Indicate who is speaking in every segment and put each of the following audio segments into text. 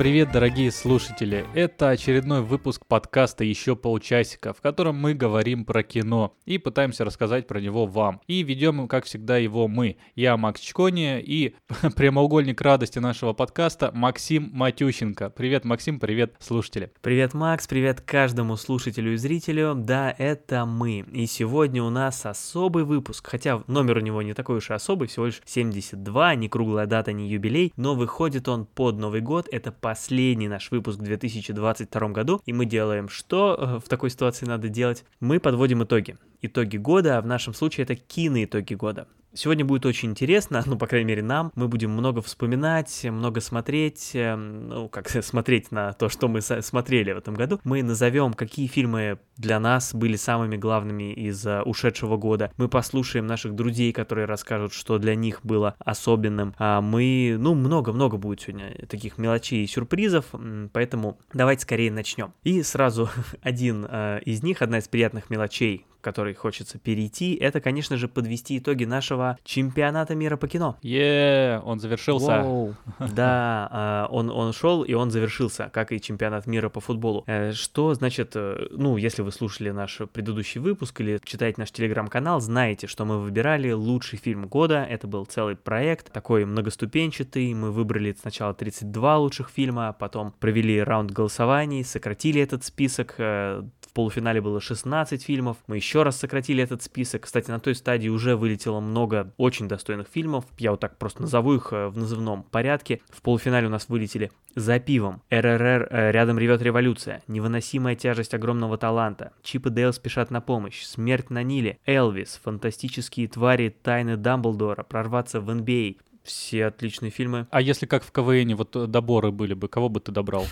Speaker 1: привет, дорогие слушатели! Это очередной выпуск подкаста «Еще полчасика», в котором мы говорим про кино и пытаемся рассказать про него вам. И ведем, как всегда, его мы. Я Макс Чкони и прямоугольник радости нашего подкаста Максим Матющенко. Привет, Максим, привет, слушатели!
Speaker 2: Привет, Макс, привет каждому слушателю и зрителю. Да, это мы. И сегодня у нас особый выпуск, хотя номер у него не такой уж и особый, всего лишь 72, не круглая дата, не юбилей, но выходит он под Новый год. Это по последний наш выпуск в 2022 году, и мы делаем что э, в такой ситуации надо делать? Мы подводим итоги. Итоги года, а в нашем случае это киноитоги года. Сегодня будет очень интересно, ну, по крайней мере, нам. Мы будем много вспоминать, много смотреть, эм, ну, как смотреть на то, что мы смотрели в этом году. Мы назовем, какие фильмы для нас были самыми главными из uh, ушедшего года. Мы послушаем наших друзей, которые расскажут, что для них было особенным. А мы, ну, много-много будет сегодня таких мелочей и сюрпризов, поэтому давайте скорее начнем. И сразу один uh, из них, одна из приятных мелочей, который хочется перейти, это, конечно же, подвести итоги нашего чемпионата мира по кино.
Speaker 1: Е, он завершился.
Speaker 2: Да, а, он, он шел и он завершился, как и чемпионат мира по футболу. Э, что значит, э, ну, если вы слушали наш предыдущий выпуск или читаете наш телеграм-канал, знаете, что мы выбирали лучший фильм года. Это был целый проект, такой многоступенчатый. Мы выбрали сначала 32 лучших фильма, потом провели раунд голосований, сократили этот список э, в полуфинале было 16 фильмов. Мы еще раз сократили этот список. Кстати, на той стадии уже вылетело много очень достойных фильмов. Я вот так просто назову их э, в назывном порядке. В полуфинале у нас вылетели «За пивом», «РРР. Э, рядом ревет революция», «Невыносимая тяжесть огромного таланта», «Чип и Дейл спешат на помощь», «Смерть на Ниле», «Элвис», «Фантастические твари», «Тайны Дамблдора», «Прорваться в NBA», все отличные фильмы.
Speaker 1: А если как в КВН вот э, доборы были бы, кого бы ты добрал?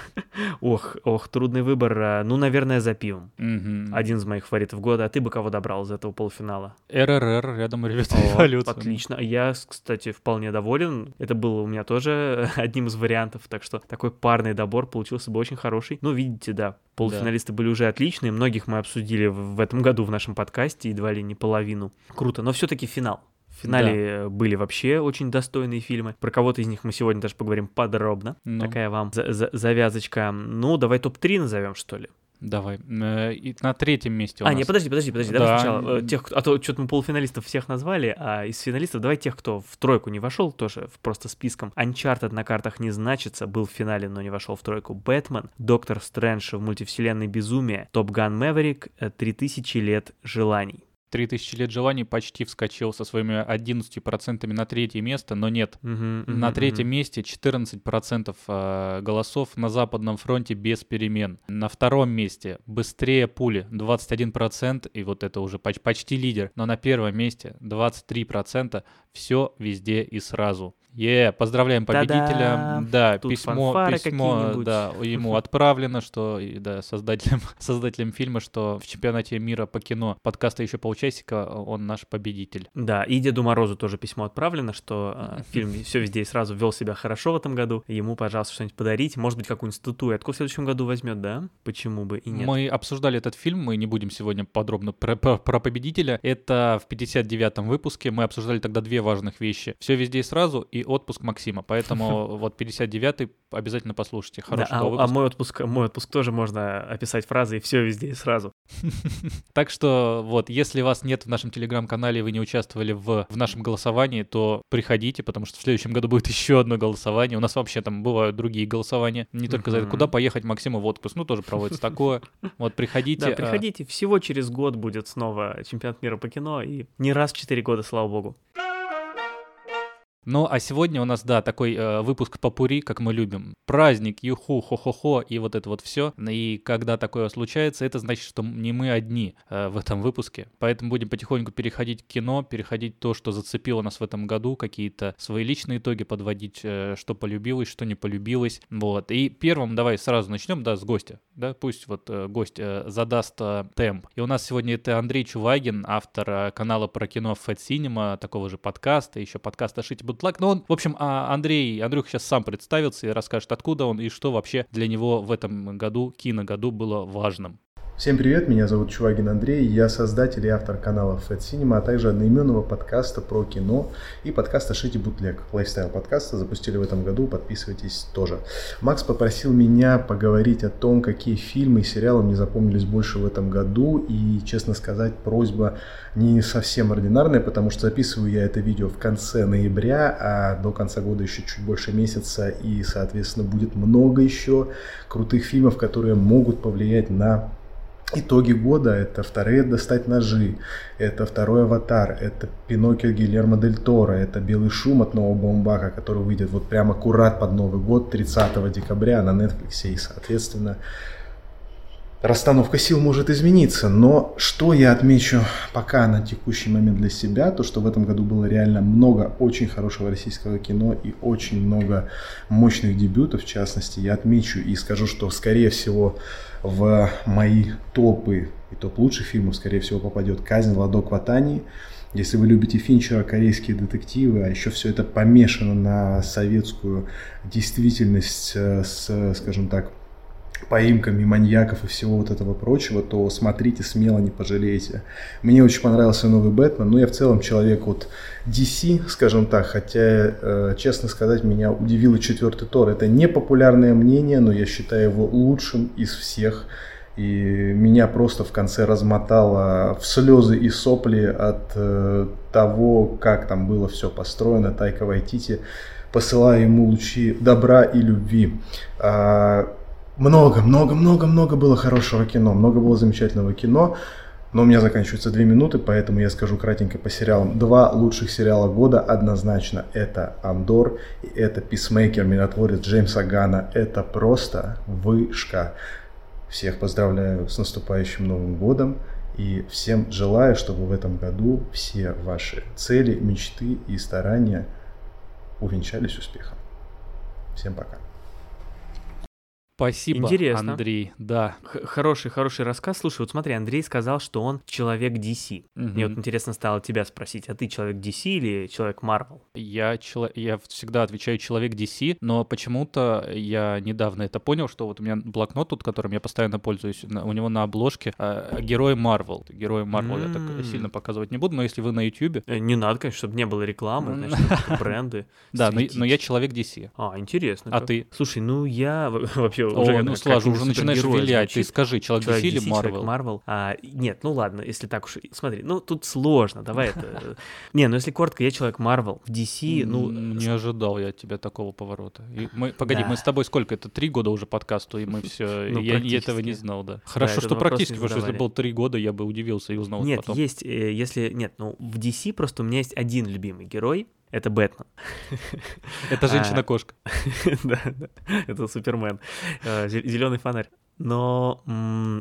Speaker 2: Ох, ох, трудный выбор. А, ну, наверное, за пивом. Один из моих фаворитов года. А ты бы кого добрал из этого полуфинала?
Speaker 1: РРР, рядом революция.
Speaker 2: Отлично. Я, кстати, вполне доволен. Это было у меня тоже одним из вариантов. Так что такой парный добор получился бы очень хороший. Ну, видите, да, полуфиналисты были уже отличные. Многих мы обсудили в этом году в нашем подкасте, едва ли не половину. Круто. Но все-таки финал. Финале да. были вообще очень достойные фильмы. Про кого-то из них мы сегодня даже поговорим подробно. Ну. Такая вам за за завязочка. Ну, давай топ-3 назовем, что ли.
Speaker 1: Давай. Э, и на третьем месте у
Speaker 2: а,
Speaker 1: нас...
Speaker 2: не, подожди, подожди, подожди. Да. Давай сначала. Э, тех, а то что-то мы полуфиналистов всех назвали, а из финалистов давай тех, кто в тройку не вошел, тоже просто списком. Uncharted на картах не значится, был в финале, но не вошел в тройку. Бэтмен, Доктор Стрэндж в мультивселенной Безумие, Топ Ган Мэверик, 3000 лет желаний.
Speaker 1: 3000 лет желаний почти вскочил со своими 11% на третье место, но нет. Uh-huh, uh-huh, на третьем uh-huh. месте 14% э, голосов на Западном фронте без перемен. На втором месте быстрее пули 21%, и вот это уже почти лидер. Но на первом месте 23%, все везде и сразу. Е, yeah, поздравляем победителя. Да, Тут письмо, письмо да, ему отправлено, что да, создателям, создателям фильма, что в чемпионате мира по кино подкаста еще полчасика он наш победитель.
Speaker 2: Да, и Деду Морозу тоже письмо отправлено, что э, фильм все везде и сразу вел себя хорошо в этом году. Ему, пожалуйста, что-нибудь подарить. Может быть, какую-нибудь статуэтку в следующем году возьмет, да? Почему бы и нет?
Speaker 1: Мы обсуждали этот фильм, мы не будем сегодня подробно про, про, про победителя. Это в 59-м выпуске. Мы обсуждали тогда две важных вещи. Все везде и сразу, и отпуск Максима. Поэтому вот 59-й обязательно послушайте. Хороший
Speaker 2: да, а, а мой отпуск, мой отпуск тоже можно описать фразой «все везде и сразу».
Speaker 1: Так что вот, если вас нет в нашем телеграм-канале, вы не участвовали в, в нашем голосовании, то приходите, потому что в следующем году будет еще одно голосование. У нас вообще там бывают другие голосования. Не только за это, куда поехать Максиму в отпуск. Ну, тоже проводится такое. Вот, приходите.
Speaker 2: Да, а приходите. Всего через год будет снова чемпионат мира по кино. И не раз в 4 года, слава богу.
Speaker 1: Ну, а сегодня у нас, да, такой э, выпуск попури, как мы любим. Праздник, юху, хо-хо-хо и вот это вот все. И когда такое случается, это значит, что не мы одни э, в этом выпуске. Поэтому будем потихоньку переходить к кино, переходить то, что зацепило нас в этом году, какие-то свои личные итоги подводить, э, что полюбилось, что не полюбилось. Вот. И первым давай сразу начнем, да, с гостя. Да, пусть вот э, гость э, задаст э, темп. И у нас сегодня это Андрей Чувагин, автор э, канала про кино Fat Cinema, такого же подкаста, еще подкаста «Шить Бутлак». Но он, в общем, а Андрей, Андрюх сейчас сам представится и расскажет, откуда он и что вообще для него в этом году, киногоду было важным.
Speaker 3: Всем привет, меня зовут Чувагин Андрей, я создатель и автор канала Fat Cinema, а также одноименного подкаста про кино и подкаста «Shitty Bootleg». Лайфстайл подкаста запустили в этом году, подписывайтесь тоже. Макс попросил меня поговорить о том, какие фильмы и сериалы мне запомнились больше в этом году, и, честно сказать, просьба не совсем ординарная, потому что записываю я это видео в конце ноября, а до конца года еще чуть больше месяца, и, соответственно, будет много еще крутых фильмов, которые могут повлиять на итоги года это вторые достать ножи, это второй аватар, это Пиноккио Гильермо Дель Торо, это Белый шум от нового Баумбака, который выйдет вот прямо аккурат под Новый год 30 декабря на Netflix. И соответственно расстановка сил может измениться, но что я отмечу пока на текущий момент для себя, то что в этом году было реально много очень хорошего российского кино и очень много мощных дебютов, в частности, я отмечу и скажу, что скорее всего в мои топы и топ лучших фильмов, скорее всего, попадет «Казнь Ладо Кватани». Если вы любите Финчера, корейские детективы, а еще все это помешано на советскую действительность э, с, скажем так, поимками маньяков и всего вот этого прочего, то смотрите смело, не пожалеете. Мне очень понравился новый Бэтмен, но я в целом человек от DC, скажем так, хотя, э, честно сказать, меня удивил и четвертый Тор. Это не популярное мнение, но я считаю его лучшим из всех. И меня просто в конце размотало в слезы и сопли от э, того, как там было все построено. Тайка Вайтити, посылая ему лучи добра и любви. А, много, много, много, много было хорошего кино, много было замечательного кино. Но у меня заканчиваются две минуты, поэтому я скажу кратенько по сериалам. Два лучших сериала года однозначно. Это «Андор» и это «Писмейкер», «Миротворец» Джеймса Гана. Это просто вышка. Всех поздравляю с наступающим Новым годом. И всем желаю, чтобы в этом году все ваши цели, мечты и старания увенчались успехом. Всем пока.
Speaker 1: Спасибо,
Speaker 2: Интересно.
Speaker 1: Андрей. Да.
Speaker 2: Х- Хороший, хороший рассказ. Слушай, вот смотри, Андрей сказал, что он человек DC. Мне вот интересно стало тебя спросить, а ты человек DC или человек Marvel?
Speaker 1: Я, чело- я всегда отвечаю человек DC, но почему-то я недавно это понял, что вот у меня блокнот тут, которым я постоянно пользуюсь, на- у него на обложке э, герой Марвел. Герой Марвел я так сильно показывать не буду, но если вы на YouTube,
Speaker 2: Э, Не надо, конечно, чтобы не было рекламы, значит, бренды.
Speaker 1: да, но, я человек DC.
Speaker 2: А, интересно.
Speaker 1: А ты?
Speaker 2: Слушай, ну я в- вообще
Speaker 1: О,
Speaker 2: уже
Speaker 1: ну
Speaker 2: как-нибудь
Speaker 1: уже начинаешь вилять. Ты скажи, человек, DC или Marvel?
Speaker 2: Marvel. А, нет, ну ладно, если так уж... Смотри, ну тут сложно, давай это... Не, ну если коротко, я человек Marvel. В DC, ну...
Speaker 1: Не ожидал я от тебя такого поворота. Мы, погоди, мы с тобой сколько? Это три года уже подкасту, и мы все.
Speaker 2: Ну,
Speaker 1: я, этого не знал, да. Хорошо, что практически, потому что если было три года, я бы удивился и узнал
Speaker 2: Нет, есть, э, если... Нет, ну в DC просто у меня есть один любимый герой, это Бэтмен.
Speaker 1: Это
Speaker 2: А,
Speaker 1: женщина-кошка.
Speaker 2: Да, да, это Супермен. Зеленый фонарь. Но,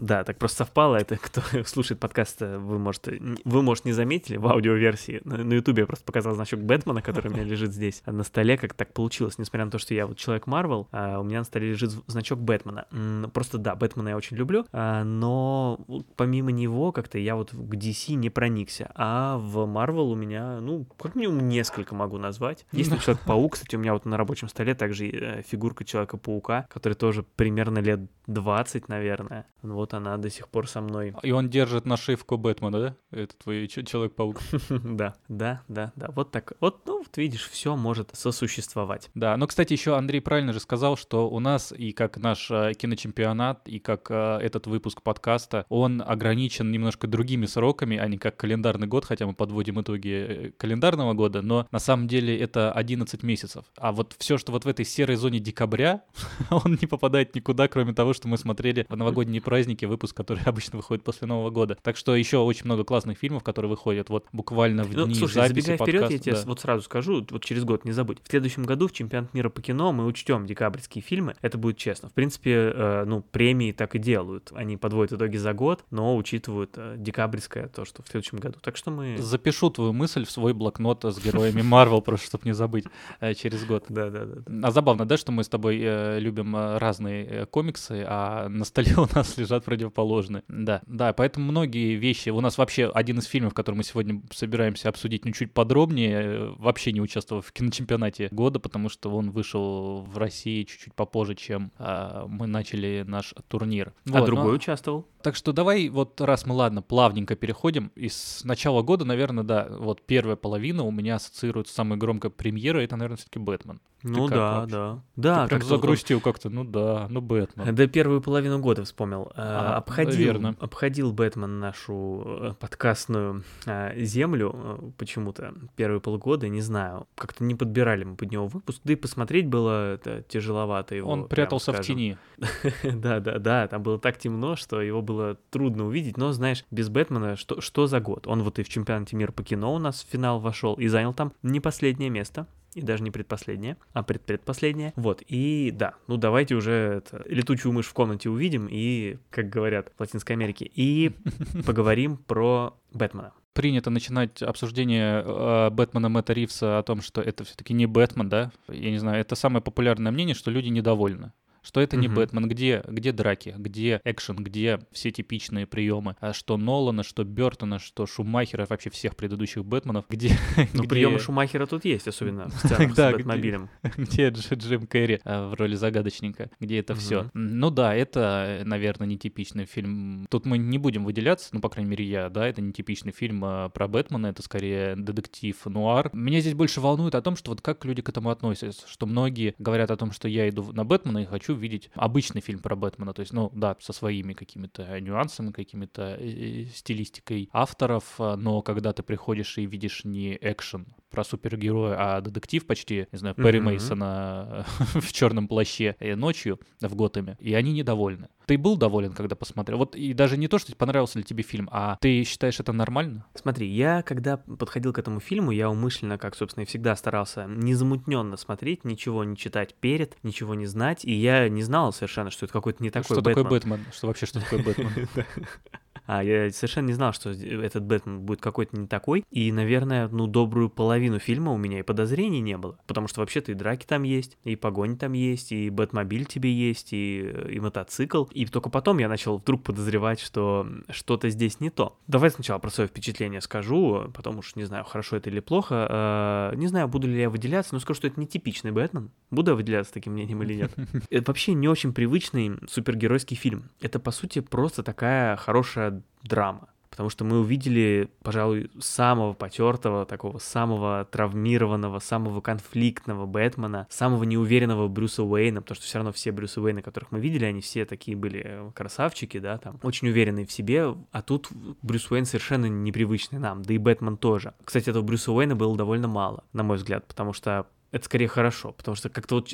Speaker 2: да, так просто совпало. Это кто слушает подкаст, э, вы, может, н- вы, может, не заметили в аудиоверсии. На, Ютубе я просто показал значок Бэтмена, который у меня лежит здесь а на столе, как так получилось. Несмотря на то, что я вот человек Марвел, а у меня на столе лежит значок Бэтмена. Просто, да, Бэтмена я очень люблю, а, но помимо него как-то я вот к DC не проникся. А в Марвел у меня, ну, как минимум несколько могу назвать. Есть Человек-паук, кстати, у меня вот на рабочем столе также э, фигурка Человека-паука, который тоже примерно лет 20, наверное. Вот она до сих пор со мной.
Speaker 1: И он держит нашивку Бэтмена, да? Это твой Человек-паук.
Speaker 2: Да, да, да, да. Вот так. Вот, ну, вот видишь, все может сосуществовать.
Speaker 1: Да, но, кстати, еще Андрей правильно же сказал, что у нас и как наш э, киночемпионат, и как э, этот выпуск подкаста, он ограничен немножко другими сроками, а не как календарный год, хотя мы подводим итоги э, календарного года, но на самом деле это 11 месяцев. А вот все, что вот в этой серой зоне декабря, он не попадает никуда, кроме того, что мы смотрели в новогодние праздники, выпуск, который обычно выходит после Нового года. Так что еще очень много классных фильмов, которые выходят вот буквально в
Speaker 2: Ну,
Speaker 1: дни
Speaker 2: слушай,
Speaker 1: записи
Speaker 2: забегая вперед, я
Speaker 1: подкаста,
Speaker 2: тебе
Speaker 1: да.
Speaker 2: вот сразу скажу, вот через год не забудь. В следующем году в чемпионат мира по кино мы учтем декабрьские фильмы. Это будет честно. В принципе, э, ну, премии так и делают. Они подводят итоги за год, но учитывают э, декабрьское, то, что в следующем году. Так что мы...
Speaker 1: Запишу твою мысль в свой блокнот с героями Марвел, просто чтобы не забыть э, через год.
Speaker 2: Да, да, да. да.
Speaker 1: А забавно, да, что мы с тобой э, любим э, разные комиксы, а на столе у нас лежат противоположные. Да, да, поэтому многие вещи. У нас вообще один из фильмов, который мы сегодня собираемся обсудить, ну чуть подробнее, э, вообще не участвовал в киночемпионате года, потому что он вышел в России чуть-чуть попозже, чем э, мы начали наш турнир.
Speaker 2: А
Speaker 1: Вот,
Speaker 2: другой
Speaker 1: но-
Speaker 2: участвовал?
Speaker 1: Так что давай вот раз мы, ладно, плавненько переходим, и с начала года, наверное, да, вот первая половина у меня ассоциируется самой громкой премьерой, это, наверное, все-таки Бэтмен.
Speaker 2: Ну
Speaker 1: как
Speaker 2: да, да. Да,
Speaker 1: Ты прям
Speaker 2: как
Speaker 1: загрустил как-то, ну да, ну Бэтмен.
Speaker 2: Да первую половину года вспомнил.
Speaker 1: А,
Speaker 2: А, обходил,
Speaker 1: верно.
Speaker 2: обходил Бэтмен нашу э, подкастную а, землю э, почему-то первые полгода, не знаю. Как-то не подбирали мы под него выпуск, да и посмотреть было тяжеловато его.
Speaker 1: Он прятался в
Speaker 2: скажем.
Speaker 1: тени.
Speaker 2: Да, да, да, там было так темно, что его было трудно увидеть, но, знаешь, без Бэтмена что, что за год? Он вот и в чемпионате мира по кино у нас в финал вошел и занял там не последнее место. И даже не предпоследнее, а предпредпоследнее. Вот, и да, ну давайте уже это, летучую мышь в комнате увидим и, как говорят в Латинской Америке, и поговорим про Бэтмена.
Speaker 1: Принято начинать обсуждение э, Бэтмена Мэтта Ривса о том, что это все-таки не Бэтмен, да? Я не знаю, это самое популярное мнение, что люди недовольны. Что это не
Speaker 2: Мгм.
Speaker 1: Бэтмен, где, где драки, где экшен, где все типичные приемы, а что Нолана, что Бертона, что Шумахера, вообще всех предыдущих Бэтменов, где,
Speaker 2: Ну,
Speaker 1: где-
Speaker 2: приемы Шумахера тут есть, особенно в сценах
Speaker 1: Да,
Speaker 2: с
Speaker 1: где-
Speaker 2: Бэтмобилем.
Speaker 1: где Дж- Джим Керри э, в роли загадочника, где это все. Ну да, это, наверное, нетипичный фильм. Тут мы не будем выделяться, ну, по крайней мере, я, да, это нетипичный фильм э, про Бэтмена, это скорее детектив, нуар. Меня здесь больше волнует о том, что вот как люди к этому относятся, что многие говорят о том, что я иду на Бэтмена и хочу видеть обычный фильм про Бэтмена, то есть, ну, да, со своими какими-то нюансами, какими-то э, стилистикой авторов, а, но когда ты приходишь и видишь не экшен про супергероя, а детектив почти, не знаю, Перри
Speaker 2: Мгм.
Speaker 1: Мейсона в черном плаще э, ночью в Готэме, и они недовольны. Ты был доволен, когда посмотрел? Вот и даже не то, что понравился ли тебе фильм, а ты считаешь это нормально?
Speaker 2: Смотри, я когда подходил к этому фильму, я умышленно, как, собственно, и всегда старался незамутненно смотреть, ничего не читать перед, ничего не знать, и я не знал совершенно, что это какой-то не такой
Speaker 1: что
Speaker 2: Бэтмен.
Speaker 1: такое Бэтмен? Что вообще, что такое Бэтмен?
Speaker 2: А, я совершенно не знал, что этот Бэтмен будет какой-то не такой. И, наверное, ну, добрую половину фильма у меня и подозрений не было. Потому что вообще-то и драки там есть, и погонь там есть, и Бэтмобиль тебе есть, и, и мотоцикл. И только потом я начал вдруг подозревать, что что-то здесь не то. Давай сначала про свое впечатление скажу, потом уж не знаю, хорошо это или плохо. Э, Не знаю, буду ли я выделяться, но скажу, что это не типичный Бэтмен. Буду я выделяться таким мнением или нет. Это вообще не очень привычный супергеройский фильм. Это, по сути, просто такая хорошая драма. Потому что мы увидели, пожалуй, самого потертого, такого самого травмированного, самого конфликтного Бэтмена, самого неуверенного Брюса Уэйна, потому что все равно все Брюсы Уэйны, которых мы видели, они все такие были красавчики, да, там, очень уверенные в себе, а тут Брюс Уэйн совершенно непривычный нам, да и Бэтмен тоже. Кстати, этого Брюса Уэйна было довольно мало, на мой взгляд, потому что это скорее хорошо, потому что как-то вот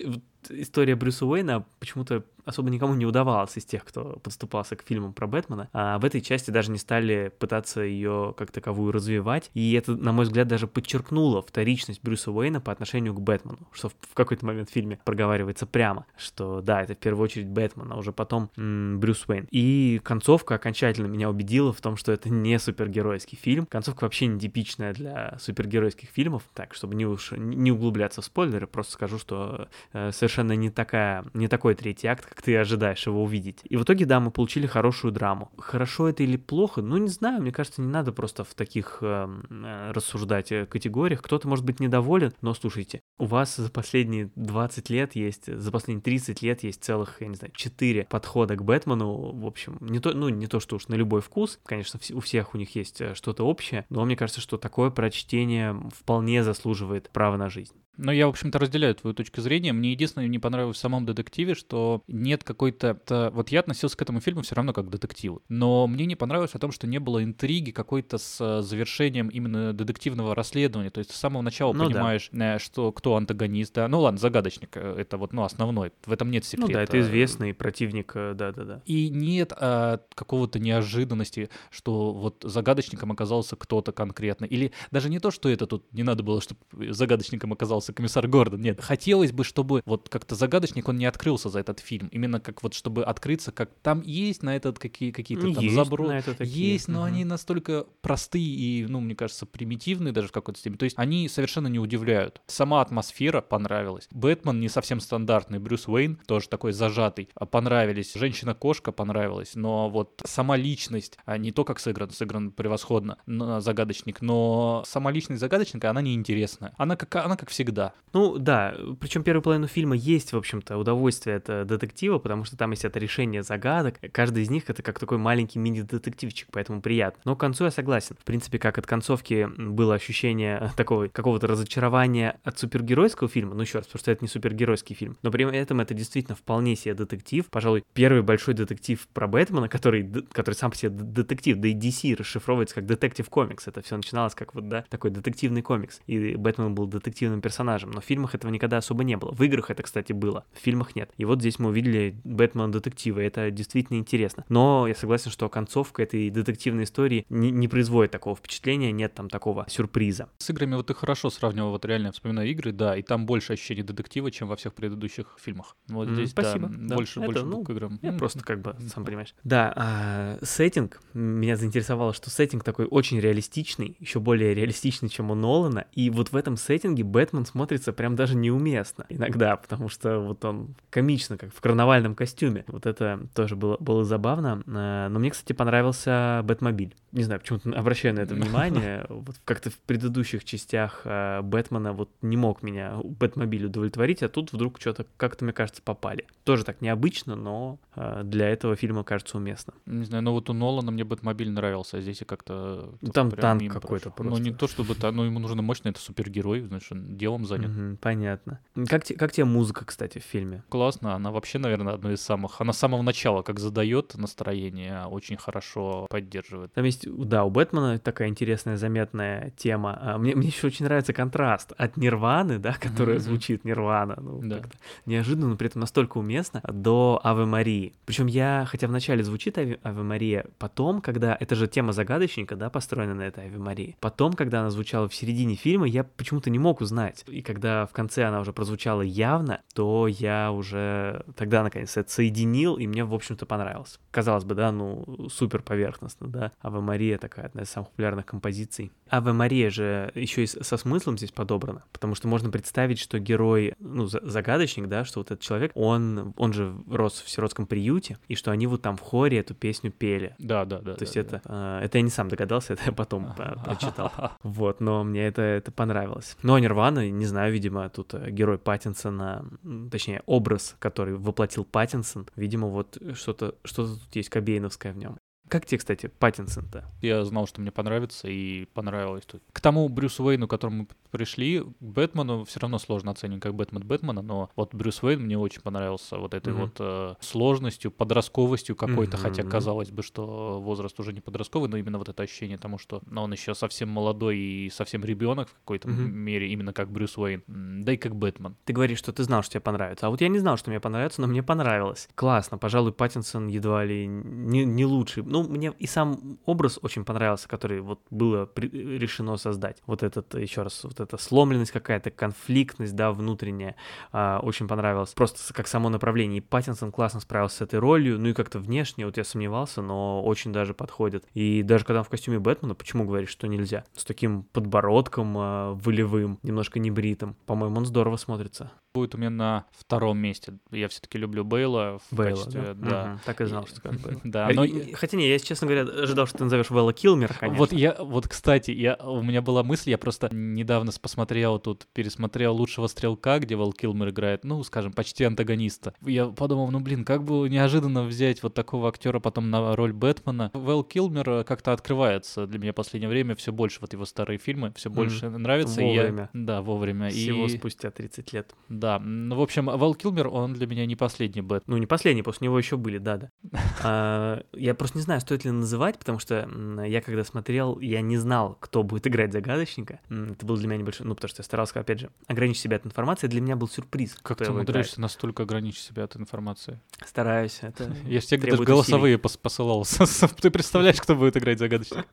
Speaker 2: история Брюса Уэйна почему-то особо никому не удавалась из тех, кто подступался к фильмам про Бэтмена. А в этой части даже не стали пытаться ее как таковую развивать. И это, на мой взгляд, даже подчеркнуло вторичность Брюса Уэйна по отношению к Бэтмену. Что в, какой-то момент в фильме проговаривается прямо, что да, это в первую очередь Бэтмен, а уже потом м, Брюс Уэйн. И концовка окончательно меня убедила в том, что это не супергеройский фильм. Концовка вообще не типичная для супергеройских фильмов. Так, чтобы не, уж, не углубляться в спойлеры, просто скажу, что э, совершенно не, такая, не такой третий акт, как ты ожидаешь его увидеть. И в итоге, да, мы получили хорошую драму. Хорошо это или плохо? Ну, не знаю, мне кажется, не надо просто в таких э, э, рассуждать э, категориях. Кто-то может быть недоволен, но слушайте, у вас за последние 20 лет есть, за последние 30 лет есть целых, я не знаю, 4 подхода к Бэтмену. В общем, не то, ну, не то, что уж на любой вкус. Конечно, у всех у них есть э, что-то общее, но мне кажется, что такое прочтение вполне заслуживает права на жизнь.
Speaker 1: Но я, в общем-то, разделяю твою точку зрения. Мне единственное не понравилось в самом детективе, что нет какой-то... то- Вот я относился к этому фильму все равно как к детективу. Но мне не понравилось о том, что не было интриги какой-то с завершением именно детективного расследования. То есть с самого начала
Speaker 2: Ну да.
Speaker 1: понимаешь, э, что кто антагонист. Да? Ну ладно, загадочник. э, Это вот, ну, основной. В этом нет секрета.
Speaker 2: Ну да, это известный противник, э, да-да-да.
Speaker 1: И нет а, какого-то неожиданности, что вот загадочником оказался кто-то конкретно. Или даже не то, что это тут не надо было, чтобы загадочником оказался комиссар Гордон. Нет, хотелось бы, чтобы вот как-то загадочник, он не открылся за этот фильм. Именно как вот, чтобы открыться, как там есть на этот какие, какие-то там
Speaker 2: Есть
Speaker 1: забро...
Speaker 2: на это такие.
Speaker 1: Есть, но
Speaker 2: Мгм.
Speaker 1: они настолько простые и, ну, мне кажется, примитивные даже в какой-то степени. То есть они совершенно не удивляют. Сама атмосфера понравилась. Бэтмен не совсем стандартный. Брюс Уэйн тоже такой зажатый. А Понравились. Женщина-кошка понравилась. Но вот сама личность, а не то, как сыгран, сыгран превосходно, но- загадочник, но сама личность загадочника, она неинтересная. Она как, она как всегда всегда.
Speaker 2: Ну да, причем первую половину фильма есть, в общем-то, удовольствие от э, детектива, потому что там есть это решение загадок. Каждый из них это как такой маленький мини-детективчик, поэтому приятно. Но к концу я согласен. В принципе, как от концовки было ощущение такого какого-то разочарования от супергеройского фильма, ну еще раз, потому что это не супергеройский фильм, но при этом это действительно вполне себе детектив. Пожалуй, первый большой детектив про Бэтмена, который, который сам по себе детектив, да и DC расшифровывается как детектив комикс. Это все начиналось как вот, да, такой детективный комикс. И Бэтмен был детективным персонажем но в фильмах этого никогда особо не было. В играх это, кстати, было, в фильмах нет. И вот здесь мы увидели Бэтмена детектива, и это действительно интересно. Но я согласен, что концовка этой детективной истории не, не производит такого впечатления, нет там такого сюрприза.
Speaker 1: С играми вот ты хорошо сравнивал, вот реально вспоминаю игры, да, и там больше ощущений детектива, чем во всех предыдущих фильмах. Вот
Speaker 2: Mm,
Speaker 1: здесь,
Speaker 2: спасибо,
Speaker 1: да,
Speaker 2: да.
Speaker 1: больше,
Speaker 2: Это,
Speaker 1: больше
Speaker 2: ну,
Speaker 1: к играм.
Speaker 2: Я
Speaker 1: М,
Speaker 2: просто как бы, сам понимаешь. Да, а, сеттинг, меня заинтересовало, что сеттинг такой очень реалистичный, еще более реалистичный, чем у Нолана, и вот в этом сеттинге Бэтмен смотрится прям даже неуместно иногда, потому что вот он комично, как в карнавальном костюме. Вот это тоже было, было забавно. А, Но мне, кстати, понравился Бэтмобиль. Не знаю, почему-то обращаю на это внимание. Вот как-то в предыдущих частях а, Бэтмена вот не мог меня Бэтмобиль удовлетворить, а тут вдруг что-то как-то, мне кажется, попали. Тоже так необычно, но а, для этого фильма кажется уместно.
Speaker 1: Не знаю, но вот у Нолана мне Бэтмобиль нравился, а здесь и как-то...
Speaker 2: Ну, там
Speaker 1: прям
Speaker 2: танк какой-то
Speaker 1: прошел. Ну, не
Speaker 2: просто.
Speaker 1: то чтобы... та- Ну, ему нужно мощно, это супергерой, значит, он делом занят.
Speaker 2: Мгм, понятно. Как, те- как тебе музыка, кстати, в фильме?
Speaker 1: Классно, она вообще, наверное, одна из самых... Она с самого начала как задает настроение, очень хорошо поддерживает.
Speaker 2: Там есть, да, у Бэтмена такая интересная, заметная тема. А Мне, мне еще очень нравится контраст от Нирваны, да, которая
Speaker 1: Мгм.
Speaker 2: звучит Нирвана, ну,
Speaker 1: Да.
Speaker 2: как-то неожиданно, но при этом настолько уместно, до Аве Марии. Причем я, хотя вначале звучит Аве, Аве Мария, потом, когда, это же тема загадочника, да, построена на этой Аве Марии. Потом, когда она звучала в середине фильма, я почему-то не мог узнать. И когда в конце она уже прозвучала явно, то я уже тогда, наконец, это соединил, и мне, в общем-то, понравилось. Казалось бы, да, ну, супер поверхностно, да. Аве Мария такая одна из самых популярных композиций. Аве Мария же еще и со смыслом здесь подобрана, потому что можно представить, что герой, ну, за- загадочник, да, что вот этот человек, он, он же рос в сиротском приюте, и что они вот там в хоре эту песню пели.
Speaker 1: Да, да, да.
Speaker 2: То есть
Speaker 1: да,
Speaker 2: это, э, это я не сам догадался, это я потом
Speaker 1: да.
Speaker 2: по- прочитал. Вот, но мне это, это понравилось. Но Нирвана, не знаю, видимо, тут э, герой Паттинсона, точнее, образ, который воплотил Паттинсон, видимо, вот что-то что тут есть кобейновское в нем. Как тебе, кстати, Паттинсон-то?
Speaker 1: Я знал, что мне понравится, и понравилось тут. К тому Брюсу Уэйну, к которому мы пришли, Бэтмену все равно сложно оценить как Бэтмен Бэтмена, но вот Брюс Уэйн мне очень понравился вот этой
Speaker 2: Мгм.
Speaker 1: вот э, сложностью, подростковостью какой-то, хотя
Speaker 2: Мгм.
Speaker 1: казалось бы, что возраст уже не подростковый, но именно вот это ощущение тому, что ну, он еще совсем молодой и совсем ребенок в какой-то
Speaker 2: Мгм.
Speaker 1: мере, именно как Брюс Уэйн, да и как Бэтмен.
Speaker 2: Ты говоришь, что ты знал, что тебе понравится. А вот я не знал, что мне понравится, но мне понравилось. Классно. Пожалуй, Паттинсон едва ли не, не лучший. Ну, мне и сам образ очень понравился, который вот было при- решено создать. Вот этот, еще раз, вот эта сломленность какая-то, конфликтность, да, внутренняя, а, очень понравилось. Просто как само направление. И Паттинсон классно справился с этой ролью, ну и как-то внешне, вот я сомневался, но очень даже подходит. И даже когда он в костюме Бэтмена, почему говоришь, что нельзя? С таким подбородком а, волевым, немножко небритым. По-моему, он здорово смотрится.
Speaker 1: Будет у меня на втором месте. Я все-таки люблю Бейла в
Speaker 2: Бейла,
Speaker 1: качестве,
Speaker 2: да?
Speaker 1: да.
Speaker 2: Мгм, Так и знал, что скажешь Бейла.
Speaker 1: Да,
Speaker 2: А,
Speaker 1: но...
Speaker 2: Хотя не, я, честно говоря, ожидал, что ты назовешь Вэлла Килмера, конечно.
Speaker 1: Вот я, вот, кстати, я, у меня была мысль, я просто недавно посмотрел тут, пересмотрел «Лучшего стрелка», где Вал Килмер играет, ну, скажем, почти антагониста. Я подумал, ну, блин, как бы неожиданно взять вот такого актера потом на роль Бэтмена. Вэл Килмер э, как-то открывается для меня в последнее время все больше, вот его старые фильмы, все больше нравится. и я-
Speaker 2: Вовремя.
Speaker 1: да, вовремя.
Speaker 2: Всего
Speaker 1: и,
Speaker 2: спустя 30 лет.
Speaker 1: да, ну, в общем, Вэл Килмер, он для меня не последний Бэтмен.
Speaker 2: Ну, не последний, после него еще были, да-да. А, Я просто не знаю, стоит ли называть, потому что я когда смотрел, я не знал, кто будет играть загадочника. Это был для меня небольшой, ну, потому что я старался, опять же, ограничить себя от информации. Для меня был сюрприз,
Speaker 1: Как ты
Speaker 2: его играет.
Speaker 1: умудряешься настолько ограничить себя от информации?
Speaker 2: Стараюсь, это
Speaker 1: Я же тебе даже голосовые пос- посылал. Ты представляешь, кто будет играть загадочник?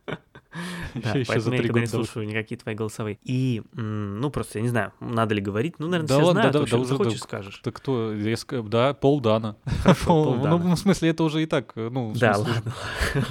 Speaker 2: Да,
Speaker 1: ещё
Speaker 2: поэтому я никогда не слушаю никакие твои голосовые. И, ну, просто я не знаю, надо ли говорить. Ну, наверное,
Speaker 1: Да
Speaker 2: все
Speaker 1: ладно,
Speaker 2: знают.
Speaker 1: Да,
Speaker 2: в
Speaker 1: да,
Speaker 2: захочешь,
Speaker 1: да.
Speaker 2: скажешь.
Speaker 1: Так кто? Я Да, Пол Дана.
Speaker 2: Пол
Speaker 1: Ну, в смысле, это уже и так, э, ну,
Speaker 2: Да,
Speaker 1: смысле,
Speaker 2: ладно,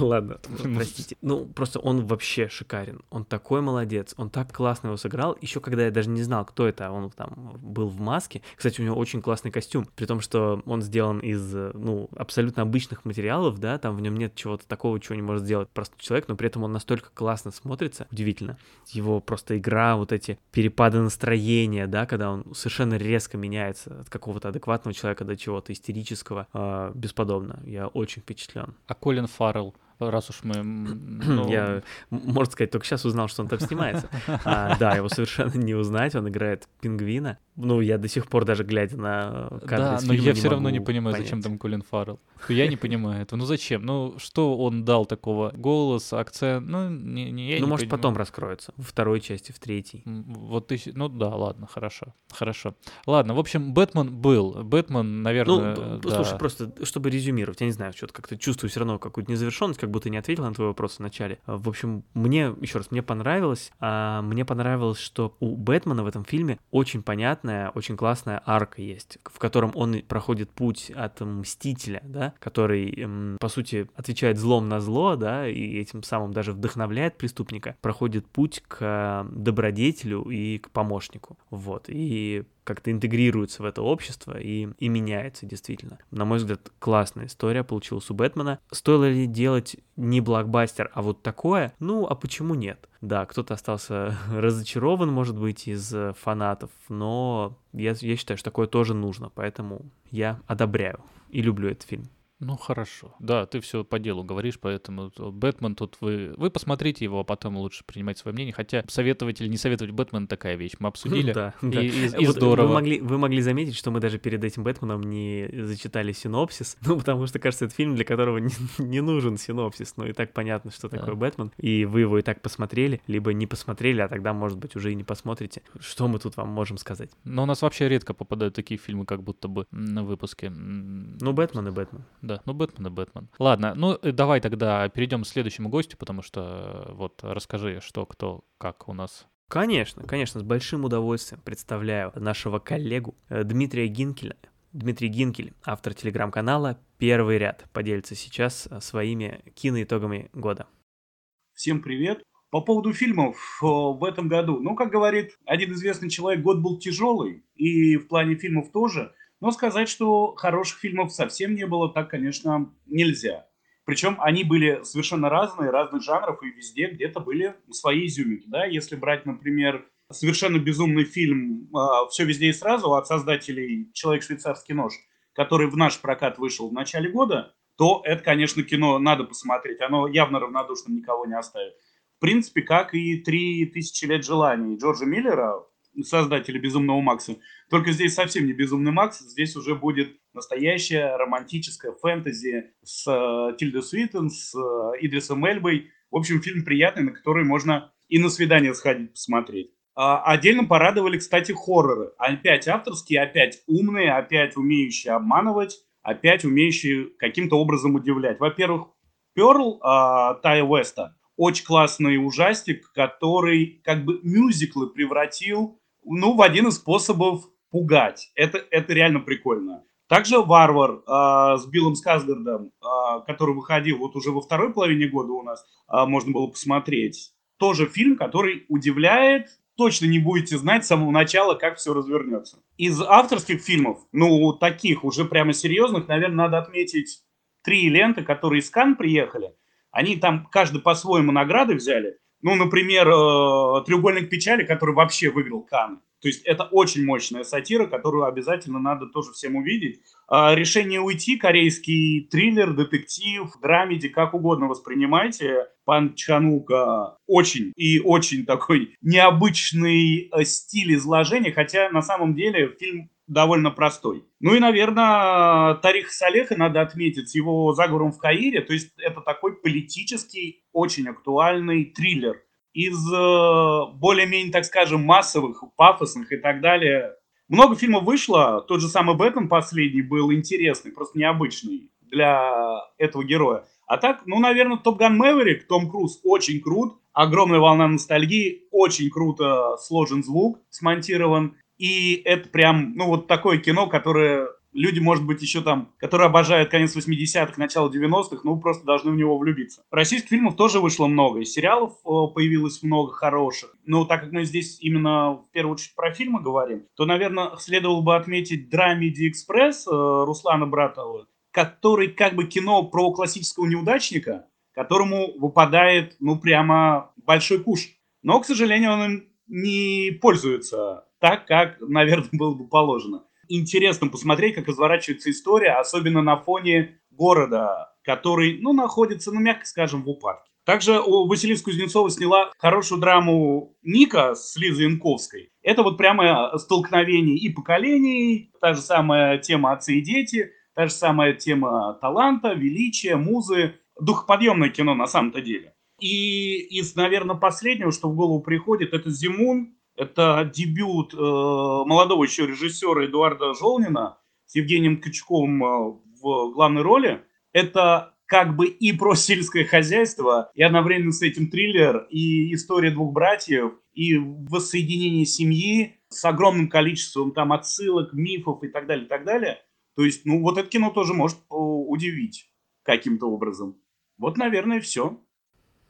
Speaker 2: ладно,
Speaker 1: Ну,
Speaker 2: простите. Ну, просто он вообще шикарен. Он такой молодец, он так классно его сыграл. Еще когда я даже не знал, кто это, а он там был в маске. Кстати, у него очень классный костюм, при том, что он сделан из, э, ну, абсолютно обычных материалов, да, там в нем нет чего-то такого, чего не может сделать простой человек, но при этом он настолько классно смотрится, удивительно. Его просто игра, вот эти перепады настроения, да, когда он совершенно резко меняется от какого-то адекватного человека до чего-то истерического, э, бесподобно. Я очень впечатлен.
Speaker 1: А Колин Фаррелл? раз уж мы...
Speaker 2: Ну... Я, можно сказать, только сейчас узнал, что он там снимается. А, да, его совершенно не узнать, он играет пингвина. Ну, я до сих пор даже глядя на кадры
Speaker 1: Да, но я все равно не понимаю, понять. зачем там Колин Фаррелл. Я не понимаю этого. Ну зачем? Ну что он дал такого? Голос, акцент? Ну, не, не, я
Speaker 2: ну
Speaker 1: не
Speaker 2: может,
Speaker 1: понимаю.
Speaker 2: потом раскроется. В второй части, в третьей.
Speaker 1: Вот ты... Ну да, ладно, хорошо. Хорошо. Ладно, в общем, Бэтмен был. Бэтмен, наверное...
Speaker 2: Ну, да. слушай, просто, чтобы резюмировать, я не знаю, что-то как-то чувствую все равно какую-то незавершенность, как будто не ответил на твой вопрос в начале. В общем, мне, еще раз, мне понравилось. А, мне понравилось, что у Бэтмена в этом фильме очень понятная, очень классная арка есть, в котором он проходит путь от Мстителя, да, который, по сути, отвечает злом на зло, да, и этим самым даже вдохновляет преступника, проходит путь к добродетелю и к помощнику, вот, и как-то интегрируется в это общество и, и меняется действительно. На мой взгляд, классная история получилась у Бэтмена. Стоило ли делать не блокбастер, а вот такое? Ну, а почему нет? Да, кто-то остался разочарован, может быть, из фанатов, но я, я считаю, что такое тоже нужно, поэтому я одобряю и люблю этот фильм.
Speaker 1: Ну хорошо. Да, ты все по делу говоришь, поэтому Бэтмен тут вы... Вы посмотрите его, а потом лучше принимать свое мнение. Хотя советовать или не советовать Бэтмен такая вещь. Мы обсудили.
Speaker 2: Да,
Speaker 1: и,
Speaker 2: да.
Speaker 1: И, и вот здорово.
Speaker 2: Вы могли, вы могли заметить, что мы даже перед этим Бэтменом не зачитали синопсис. Ну, потому что, кажется, это фильм, для которого не, не нужен синопсис. Ну и так понятно, что такое да. Бэтмен. И вы его и так посмотрели, либо не посмотрели, а тогда, может быть, уже и не посмотрите. Что мы тут вам можем сказать?
Speaker 1: Но у нас вообще редко попадают такие фильмы, как будто бы на выпуске.
Speaker 2: Ну, Бэтмен и Бэтмен.
Speaker 1: Да, ну Бэтмен и Бэтмен. Ладно, ну э, давай тогда перейдем к следующему гостю, потому что э, вот расскажи, что, кто, как у нас
Speaker 2: Конечно, конечно, с большим удовольствием представляю нашего коллегу э, Дмитрия Гинкеля. Дмитрий Гинкель, автор телеграм-канала «Первый ряд», поделится сейчас своими киноитогами года.
Speaker 4: Всем привет! По поводу фильмов в этом году, ну, как говорит один известный человек, год был тяжелый, и в плане фильмов тоже – но сказать, что хороших фильмов совсем не было, так, конечно, нельзя. Причем они были совершенно разные, разных жанров, и везде где-то были свои изюминки. Да? Если брать, например, совершенно безумный фильм э, «Все везде и сразу» от создателей «Человек-швейцарский нож», который в наш прокат вышел в начале года, то это, конечно, кино надо посмотреть. Оно явно равнодушным никого не оставит. В принципе, как и «Три тысячи лет желаний» Джорджа Миллера, создателя «Безумного Макса». Только здесь совсем не «Безумный Макс», здесь уже будет настоящая романтическая фэнтези с э, Тильдой Свитон, с э, Идрисом Эльбой. В общем, фильм приятный, на который можно и на свидание сходить посмотреть. А, отдельно порадовали, кстати, хорроры. Опять авторские, опять умные, опять умеющие обманывать, опять умеющие каким-то образом удивлять. Во-первых, Перл э, Тая Уэста очень классный ужастик, который как бы мюзиклы превратил ну, в один из способов пугать. Это, это реально прикольно. Также «Варвар» э, с Биллом Сказгардом, э, который выходил вот уже во второй половине года у нас, э, можно было посмотреть. Тоже фильм, который удивляет, точно не будете знать с самого начала, как все развернется. Из авторских фильмов, ну, таких уже прямо серьезных, наверное, надо отметить три ленты, которые из Кан приехали. Они там каждый по-своему награды взяли. Ну, например, э, «Треугольник печали», который вообще выиграл Кан. То есть это очень мощная сатира, которую обязательно надо тоже всем увидеть. А решение уйти, корейский триллер, детектив, драмеди, как угодно воспринимайте. Пан Чанука очень и очень такой необычный э, стиль изложения, хотя на самом деле фильм довольно простой. Ну и, наверное, Тарих Салеха надо отметить с его заговором в Каире. То есть это такой политический, очень актуальный триллер. Из э, более-менее, так скажем, массовых, пафосных и так далее. Много фильмов вышло. Тот же самый Бэтмен последний был интересный, просто необычный для этого героя. А так, ну, наверное, Топ Ган Мэверик, Том Круз очень крут. Огромная волна ностальгии, очень круто сложен звук, смонтирован. И это прям, ну, вот такое кино, которое люди, может быть, еще там, которые обожают конец 80-х, начало 90-х, ну, просто должны в него влюбиться. Российских фильмов тоже вышло много, и сериалов э, появилось много хороших. Но так как мы здесь именно в первую очередь про фильмы говорим, то, наверное, следовало бы отметить Драмеди Экспресс э, Руслана Братова, который как бы кино про классического неудачника, которому выпадает, ну, прямо большой куш. Но, к сожалению, он им не пользуется так, как, наверное, было бы положено. Интересно посмотреть, как разворачивается история, особенно на фоне города, который, ну, находится, ну, мягко скажем, в упадке. Также Василиса Кузнецова сняла хорошую драму Ника с Лизой Янковской. Это вот прямо столкновение и поколений, та же самая тема отцы и дети, та же самая тема таланта, величия, музы. Духоподъемное кино на самом-то деле. И из, наверное, последнего, что в голову приходит, это «Зимун». Это дебют э, молодого еще режиссера Эдуарда Жолнина с Евгением Ткачковым э, в главной роли. Это как бы и про сельское хозяйство, и одновременно с этим триллер, и история двух братьев, и воссоединение семьи с огромным количеством там отсылок, мифов и так далее, и так далее. То есть, ну, вот это кино тоже может удивить каким-то образом. Вот, наверное, все.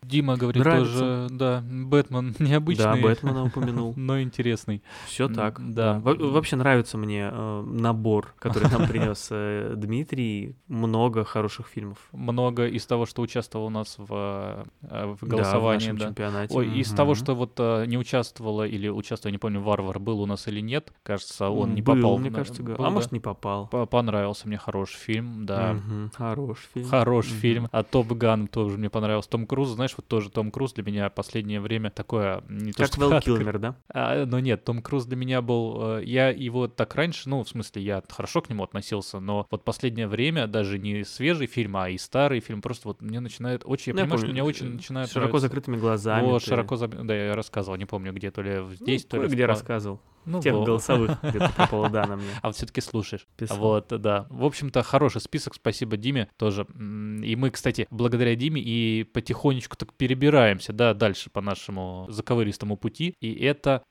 Speaker 1: Дима говорит Нравится. тоже, да, Бэтмен необычный.
Speaker 2: Да, Бэтмена упомянул.
Speaker 1: Но интересный.
Speaker 2: Все так. Да. Во вообще нравится мне э, набор, который нам принес э, Дмитрий. Много хороших фильмов.
Speaker 1: Много из того, что участвовал у нас в, э, в голосовании.
Speaker 2: Да, в да. чемпионате.
Speaker 1: Ой, из того, что вот э, не участвовала или участвовала, не помню, Варвар был у нас или нет, кажется, он не
Speaker 2: был,
Speaker 1: попал.
Speaker 2: мне кажется, был, а да? может не попал.
Speaker 1: Понравился мне хороший фильм, да.
Speaker 2: Угу. Хороший фильм.
Speaker 1: Хороший угу. фильм. А Топ Ган тоже мне понравился. Том Круз, знаешь, вот тоже Том Круз для меня последнее время такое...
Speaker 2: Не как то, Вэл Килмер, да?
Speaker 1: А, но нет, Том Круз для меня был... Э, я его так раньше, ну, в смысле, я хорошо к нему относился, но вот последнее время даже не свежий фильм, а и старый фильм, просто вот мне начинает очень... Я ну, понимаю, помню, что мне очень начинает
Speaker 2: Широко нравиться. закрытыми глазами.
Speaker 1: Вот, ты... широко... Да, я рассказывал, не помню, где, то ли здесь, ну, то ли...
Speaker 2: где в... рассказывал. Ну, Тех вот. голосовых где-то попало, да, на мне.
Speaker 1: А вот все-таки слушаешь. Писал. Вот, да. В общем-то, хороший список, спасибо Диме тоже. И мы, кстати, благодаря Диме и потихонечку так перебираемся, да, дальше по нашему заковыристому пути. И это...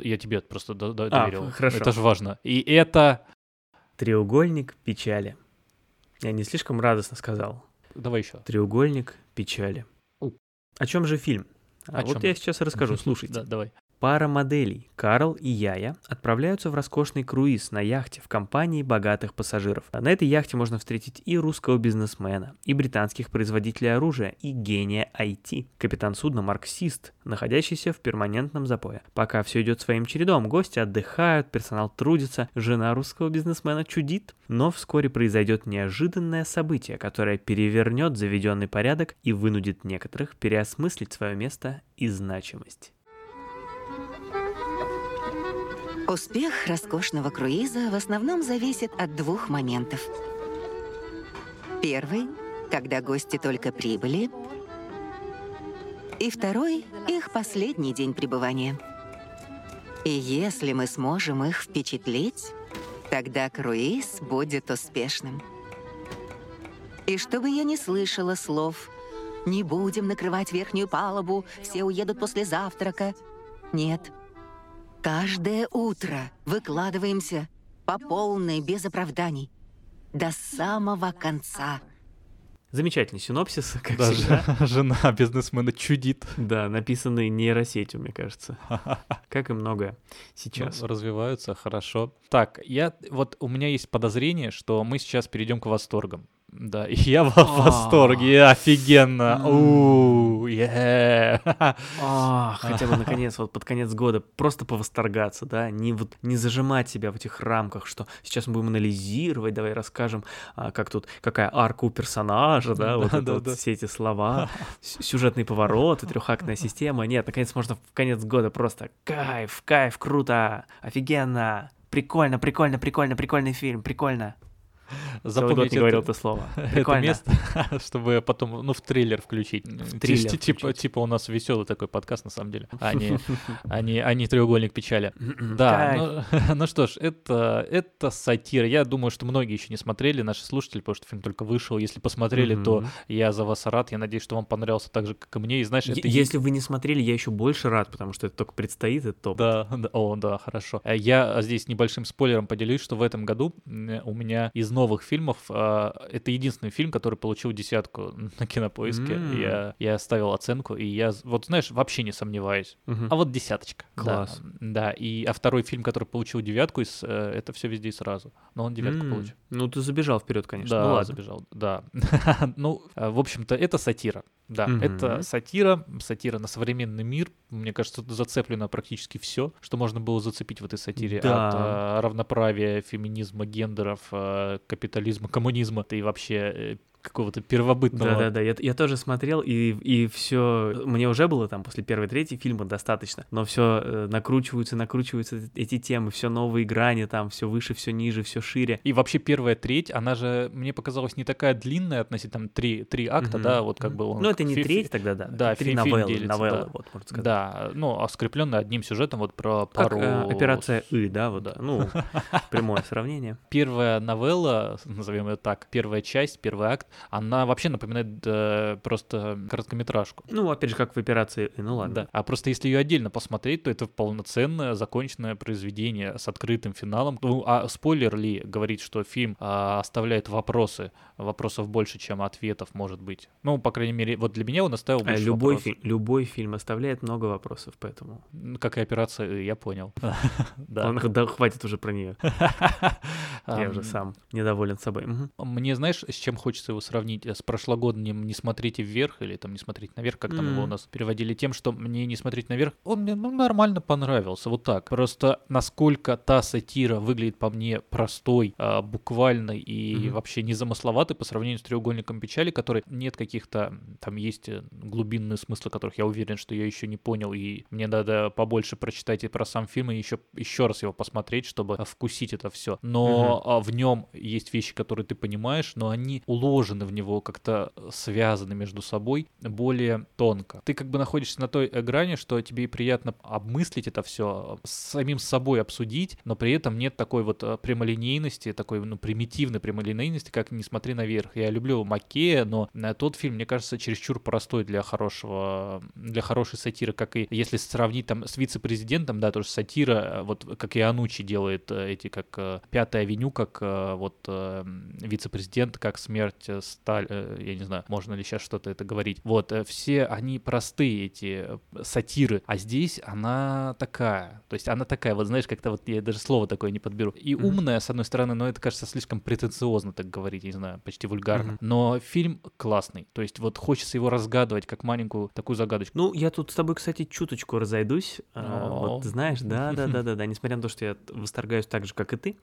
Speaker 1: Я тебе просто до- до- а, доверил.
Speaker 2: хорошо.
Speaker 1: Это же важно. И это...
Speaker 2: Треугольник печали. Я не слишком радостно сказал.
Speaker 1: Давай еще.
Speaker 2: Треугольник печали. О чем же фильм? А О вот чем? я сейчас расскажу, слушайте.
Speaker 1: Да, давай.
Speaker 2: Пара моделей, Карл и Яя, отправляются в роскошный круиз на яхте в компании богатых пассажиров. На этой яхте можно встретить и русского бизнесмена, и британских производителей оружия, и гения IT. Капитан судна марксист, находящийся в перманентном запое. Пока все идет своим чередом, гости отдыхают, персонал трудится, жена русского бизнесмена чудит. Но вскоре произойдет неожиданное событие, которое перевернет заведенный порядок и вынудит некоторых переосмыслить свое место и значимость.
Speaker 5: Успех роскошного круиза в основном зависит от двух моментов. Первый — когда гости только прибыли. И второй — их последний день пребывания. И если мы сможем их впечатлить, тогда круиз будет успешным. И чтобы я не слышала слов «Не будем накрывать верхнюю палубу, все уедут после завтрака». Нет, Каждое утро выкладываемся по полной, без оправданий, до самого конца.
Speaker 2: Замечательный синопсис, как
Speaker 1: Даже
Speaker 2: всегда.
Speaker 1: жена бизнесмена чудит.
Speaker 2: Да, написанный нейросетью, мне кажется. Как и многое сейчас.
Speaker 1: Ну, развиваются хорошо. Так, я вот у меня есть подозрение, что мы сейчас перейдем к восторгам. Да, я в восторге, офигенно. Ууу,
Speaker 2: Хотя бы наконец, вот под конец года просто повосторгаться, да, не вот не зажимать себя в этих рамках, что сейчас мы будем анализировать, давай расскажем, а, как тут, какая арка у персонажа, да, вот, все эти слова, сюжетный поворот, трехактная система. Нет, наконец можно в конец года просто кайф, кайф, круто, офигенно, прикольно, прикольно, прикольно, прикольный фильм, прикольно.
Speaker 1: Запомните
Speaker 2: не говорил это слово.
Speaker 1: Это место, чтобы потом, ну, в трейлер включить. Трейлер типа, типа у нас веселый такой подкаст, на самом деле, а не, а не, а не треугольник печали. Да, ну, ну что ж, это, это сатира. Я думаю, что многие еще не смотрели, наши слушатели, потому что фильм только вышел. Если посмотрели, то я за вас рад. Я надеюсь, что вам понравился так же, как и мне. И знаешь, это...
Speaker 2: Если вы не смотрели, я еще больше рад, потому что это только предстоит, это топ.
Speaker 1: Да, да, о, да, хорошо. Я здесь небольшим спойлером поделюсь, что в этом году у меня из новых новых фильмов. А, это единственный фильм, который получил десятку на кинопоиске.
Speaker 2: М.
Speaker 1: Я, я ставил оценку, и я, вот знаешь, вообще не сомневаюсь.
Speaker 2: Мгм.
Speaker 1: А вот десяточка. Да,
Speaker 2: Класс.
Speaker 1: Да, и а второй фильм, который получил девятку, из, э, это все везде и сразу. Но он девятку
Speaker 2: М,
Speaker 1: получил.
Speaker 2: Ну, ты забежал вперед, конечно.
Speaker 1: Да,
Speaker 2: ну, ладно.
Speaker 1: забежал, да. ну, э, в общем-то, это сатира. Да,
Speaker 2: Мгм.
Speaker 1: это сатира, сатира на современный мир. Мне кажется, зацеплено практически все, что можно было зацепить в этой сатире.
Speaker 2: Да.
Speaker 1: От э, равноправия, феминизма, гендеров, э, капитализма, коммунизма, и вообще э, какого-то первобытного.
Speaker 2: Да, да, да. Я, я тоже смотрел, и, и все. Мне уже было там после первой трети фильма достаточно. Но все накручиваются, накручиваются эти темы, все новые грани, там все выше, все ниже, все шире.
Speaker 1: И вообще первая треть, она же, мне показалась, не такая длинная относительно, там, три, три акта,
Speaker 2: Мгм.
Speaker 1: да, вот как бы он...
Speaker 2: Ну, это не
Speaker 1: фи-
Speaker 2: треть тогда, да.
Speaker 1: да,
Speaker 2: три новеллы,
Speaker 1: делится,
Speaker 2: новеллы,
Speaker 1: да.
Speaker 2: вот, можно сказать.
Speaker 1: Да, ну, а скрепленная одним сюжетом вот про
Speaker 2: Как
Speaker 1: пару...
Speaker 2: э, операция И, да, вот,
Speaker 1: Да.
Speaker 2: ну, прямое сравнение.
Speaker 1: Первая новелла, назовем ее так, первая часть, первый акт, она вообще напоминает э, просто короткометражку.
Speaker 2: Ну, опять же, как в операции И, ну ладно.
Speaker 1: Да. А просто если ее отдельно посмотреть, то это полноценное, законченное произведение с открытым финалом. Ну, а спойлер ли говорит, что фильм а, оставляет вопросы, вопросов больше, чем ответов, может быть. Ну, по крайней мере, вот для меня он оставил
Speaker 2: А
Speaker 1: больше
Speaker 2: Любой, фильм, любой фильм оставляет много вопросов, поэтому...
Speaker 1: Как и операция, «И», я понял. Да.
Speaker 2: Хватит уже про нее. Я уже
Speaker 1: Ам,
Speaker 2: сам недоволен собой.
Speaker 1: Мне, знаешь, с чем хочется его сравнить? Э, С прошлогодним «Не смотрите вверх» или там «Не смотреть наверх», как там его у нас переводили, тем, что мне «Не смотреть наверх», он мне ну, нормально понравился, вот так. Просто насколько та сатира выглядит по мне простой, а, буквальной и
Speaker 2: Мгм.
Speaker 1: вообще незамысловатой по сравнению с «Треугольником печали», который нет каких-то, там есть э, глубинные смыслы, которых я уверен, что я еще не понял, и мне надо побольше прочитать и про сам фильм, и еще, еще раз его посмотреть, чтобы вкусить это все. Но а, в нем есть вещи, которые ты понимаешь, но они уложены в него, как-то связаны между собой более тонко. Ты как бы находишься на той э, грани, что тебе приятно обмыслить это все, самим с собой обсудить, но при этом нет такой вот э, прямолинейности, такой ну, примитивной прямолинейности, как «Не смотри наверх». Я люблю Макея, но э, тот фильм, мне кажется, чересчур простой для хорошего, для хорошей сатиры, как и если сравнить там с вице-президентом, да, тоже сатира, э, вот как и Анучи делает э, эти, как э, «Пятая авеню», как э, вот э, вице-президент, как смерть Сталь, э, я не знаю, можно ли сейчас что-то это говорить. Вот, э, все они простые, эти э, сатиры, а здесь она такая, то есть она такая, вот знаешь, как-то вот я даже слово такое не подберу. И
Speaker 2: Мгм.
Speaker 1: умная, с одной стороны, но это кажется слишком претенциозно так говорить, я не знаю, почти вульгарно.
Speaker 2: Мгм.
Speaker 1: Но фильм классный, то есть вот хочется его разгадывать как маленькую такую загадочку.
Speaker 2: Ну, я тут с тобой, кстати, чуточку разойдусь. А. Вот, знаешь, да, да, да, да, да. Несмотря на то, что я восторгаюсь так же, как и ты,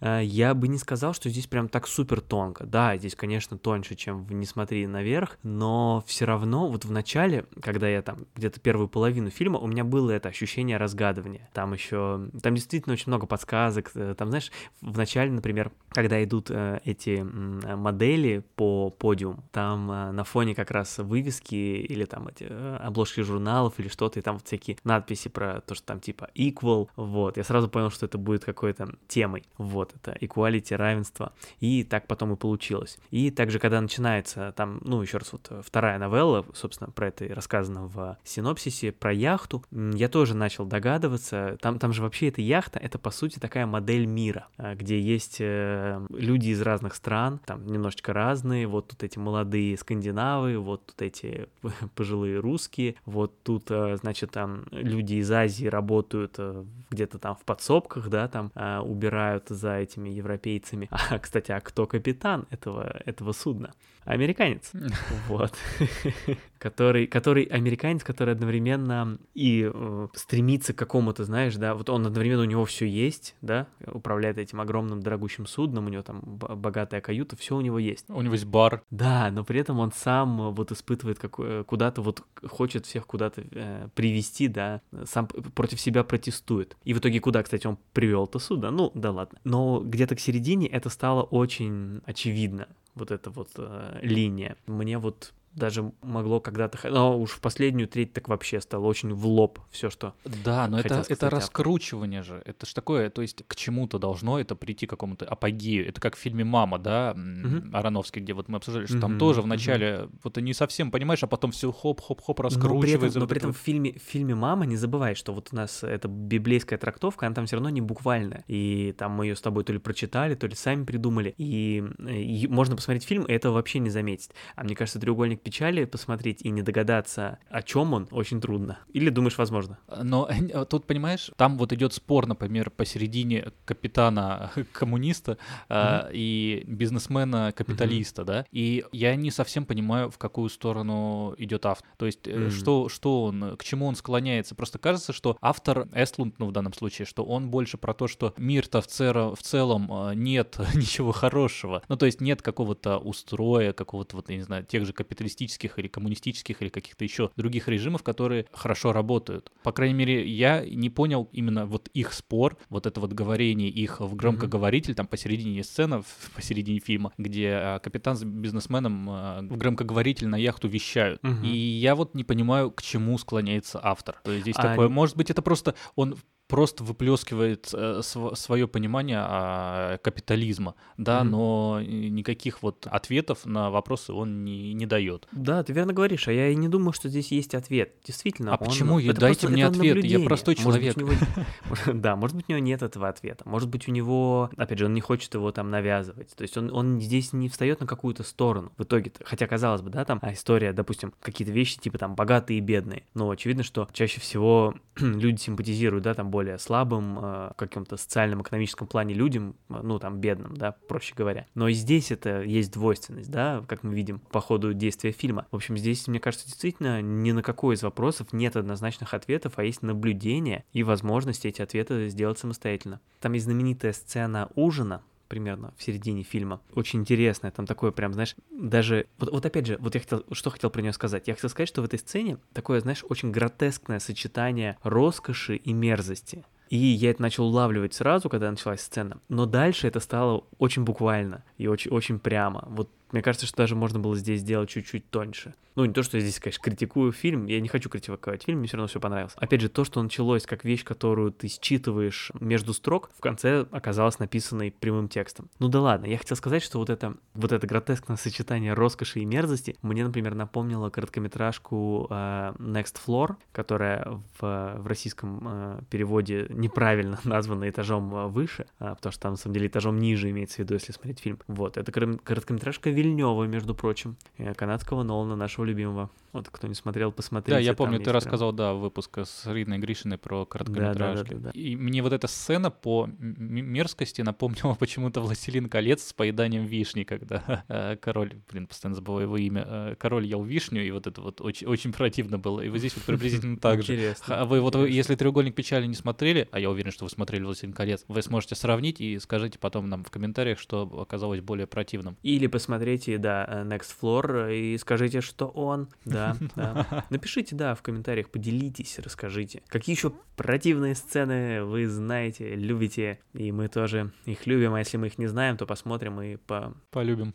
Speaker 2: а, я бы не сказал, что здесь прям так супер тонко. Да, здесь, конечно, тоньше, чем в «Не смотри наверх», но все равно вот в начале, когда я там где-то первую половину фильма, у меня было это ощущение разгадывания. Там еще, там действительно очень много подсказок. э, Там, знаешь, в начале, например, когда идут э, эти э, модели по подиуму, там на фоне как раз вывески или там эти обложки журналов или что-то, и там вот всякие надписи про то, что там типа equal, вот. Я сразу понял, что это будет какой-то темой, вот, это equality, равенство. И так потом и получилось. И также, когда начинается там, ну, еще раз, вот э, вторая новелла, собственно, про это и рассказано в синопсисе, про яхту, я тоже начал догадываться, там, там же вообще эта яхта, это по сути такая модель мира, а, где есть э, люди из разных стран, там немножечко разные, вот тут эти молодые скандинавы, вот тут эти пожилые русские, вот тут, э, значит, там люди из Азии работают э, где-то там в подсобках, да, там э, убирают за этими европейцами. А, кстати, а кто капитан этого, этого судна? Американец. Вот. который, который американец, который одновременно и э, стремится к какому-то, знаешь, да, вот он одновременно у него все есть, да, управляет этим огромным дорогущим судном, у него там богатая каюта, все у него есть.
Speaker 1: У него есть бар.
Speaker 2: Да, но при этом он сам э, вот испытывает какое- куда-то вот хочет всех куда-то э, привести, да, сам против себя протестует. И в итоге куда, кстати, он привел это суда? Ну, да ладно. Но где-то к середине это стало очень очевидно, вот эта вот э, линия. Мне вот даже могло когда-то... Но уж в последнюю треть так вообще стало очень в лоб все, что...
Speaker 1: Да, но это,
Speaker 2: сказать
Speaker 1: это
Speaker 2: автор.
Speaker 1: раскручивание же. Это ж такое, то есть к чему-то должно это прийти к какому-то апогею. Это как в фильме «Мама», да, м,
Speaker 2: Мгм.
Speaker 1: Аронофский, где вот мы обсуждали, что там
Speaker 2: Мгм,
Speaker 1: тоже вначале вот ты не совсем понимаешь, а потом все хоп-хоп-хоп
Speaker 2: Но при этом,
Speaker 1: раскручивается.
Speaker 2: но при
Speaker 1: это
Speaker 2: этом в фильме, в фильме «Мама» не забывай, что вот у нас эта библейская трактовка, она там все равно не буквальная. И там мы ее с тобой то ли прочитали, то ли сами придумали. И, э, и можно посмотреть фильм, и этого вообще не заметить. А мне кажется, «Треугольник печали» посмотреть и не догадаться, о чем он, очень трудно. Или думаешь, возможно?
Speaker 1: Но э, тут, понимаешь, там вот идет спор, например, посередине капитана коммуниста а, и бизнесмена-капиталиста, да, и я не совсем понимаю, в какую сторону идет автор. То есть, э, что, что он, к чему он склоняется. Просто кажется, что автор Эстлунд, ну, в данном случае, что он больше про то, что мир-то в, цера- в целом э, нет ничего хорошего. Ну, то есть нет какого-то устроя, какого-то, вот, я не знаю, тех же капиталистических или коммунистических или каких-то еще других режимов, которые хорошо работают. По крайней мере, я не понял именно вот их спор, вот это вот говорение их в громкоговоритель, там посередине сцена, посередине фильма, где а, капитан с бизнесменом а, в громкоговоритель на яхту вещают.
Speaker 2: Мгм.
Speaker 1: И я вот не понимаю, к чему склоняется автор. То есть здесь
Speaker 2: А
Speaker 1: такое, может быть, это просто он просто выплескивает свое понимание а, капитализма, да,
Speaker 2: Мгм.
Speaker 1: но никаких вот ответов на вопросы он не, не дает.
Speaker 2: Да, ты верно говоришь, а я и не думаю, что здесь есть ответ. Действительно.
Speaker 1: А
Speaker 2: он-
Speaker 1: почему?
Speaker 2: Это
Speaker 1: дайте
Speaker 2: просто-
Speaker 1: мне ответ, я
Speaker 2: наблюдение.
Speaker 1: простой
Speaker 2: Может быть,
Speaker 1: человек.
Speaker 2: него- Да, может быть, у него нет этого ответа. Может быть, у него, опять же, он не хочет его там навязывать. То есть он, он здесь не встает на какую-то сторону в итоге. Хотя, казалось бы, да, там а, история, допустим, какие-то вещи типа там богатые и бедные. Но очевидно, что чаще всего люди симпатизируют, да, там более слабым, э, каком-то социальном, экономическом плане людям, э, ну, там, бедным, да, проще говоря. Но и здесь это есть двойственность, да, как мы видим по ходу действия фильма. В общем, здесь, мне кажется, действительно ни на какой из вопросов нет однозначных ответов, а есть наблюдение и возможность эти ответы сделать самостоятельно. Там есть знаменитая сцена ужина, примерно в середине фильма. Очень интересная, там такое прям, знаешь, даже... Вот, вот опять же, вот я хотел, что хотел про нее сказать. Я хотел сказать, что в этой сцене такое, знаешь, очень гротескное сочетание роскоши и мерзости. И я это начал улавливать сразу, когда началась сцена. Но дальше это стало очень буквально и очень, очень прямо. Вот мне кажется, что даже можно было здесь сделать чуть-чуть тоньше. Ну, не то, что я здесь, конечно, критикую фильм, я не хочу критиковать фильм, мне все равно все понравилось. Опять же, то, что началось как вещь, которую ты считываешь между строк, в конце оказалось написанной прямым текстом. Ну да ладно, я хотел сказать, что вот это, вот это гротескное сочетание роскоши и мерзости мне, например, напомнило короткометражку э, Next Floor, которая в, в российском э, переводе неправильно названа этажом э, выше, а, потому что там, на самом деле, этажом ниже имеется в виду, если смотреть фильм. Вот, это корот- короткометражка Вильнева, между прочим, э, канадского Нолана, нашего любимого. Вот, кто не смотрел, посмотрите.
Speaker 1: Да, я помню, ты
Speaker 2: прям-
Speaker 1: рассказал, да, выпуск с Риной Гришиной про короткометражки.
Speaker 2: да, да.
Speaker 1: И мне вот эта сцена по мерзкости напомнила почему-то «Властелин колец» с поеданием вишни, когда э, король, блин, постоянно забываю его имя, э, король ел вишню, и вот это вот очень, очень противно было. И вот здесь вот приблизительно так же.
Speaker 2: Интересно.
Speaker 1: А вы вот если треугольник печали не смотрели, а я уверен, что вы смотрели «Властелин колец», вы сможете сравнить и скажите потом нам в комментариях, что оказалось более противным.
Speaker 2: Или посмотрите, да, э, Next Floor и скажите, что он. Да, да. Напишите, да, в комментариях, поделитесь, расскажите. Какие еще противные сцены вы знаете, любите, и мы тоже их любим, а если мы их не знаем, то посмотрим и по...
Speaker 1: Полюбим.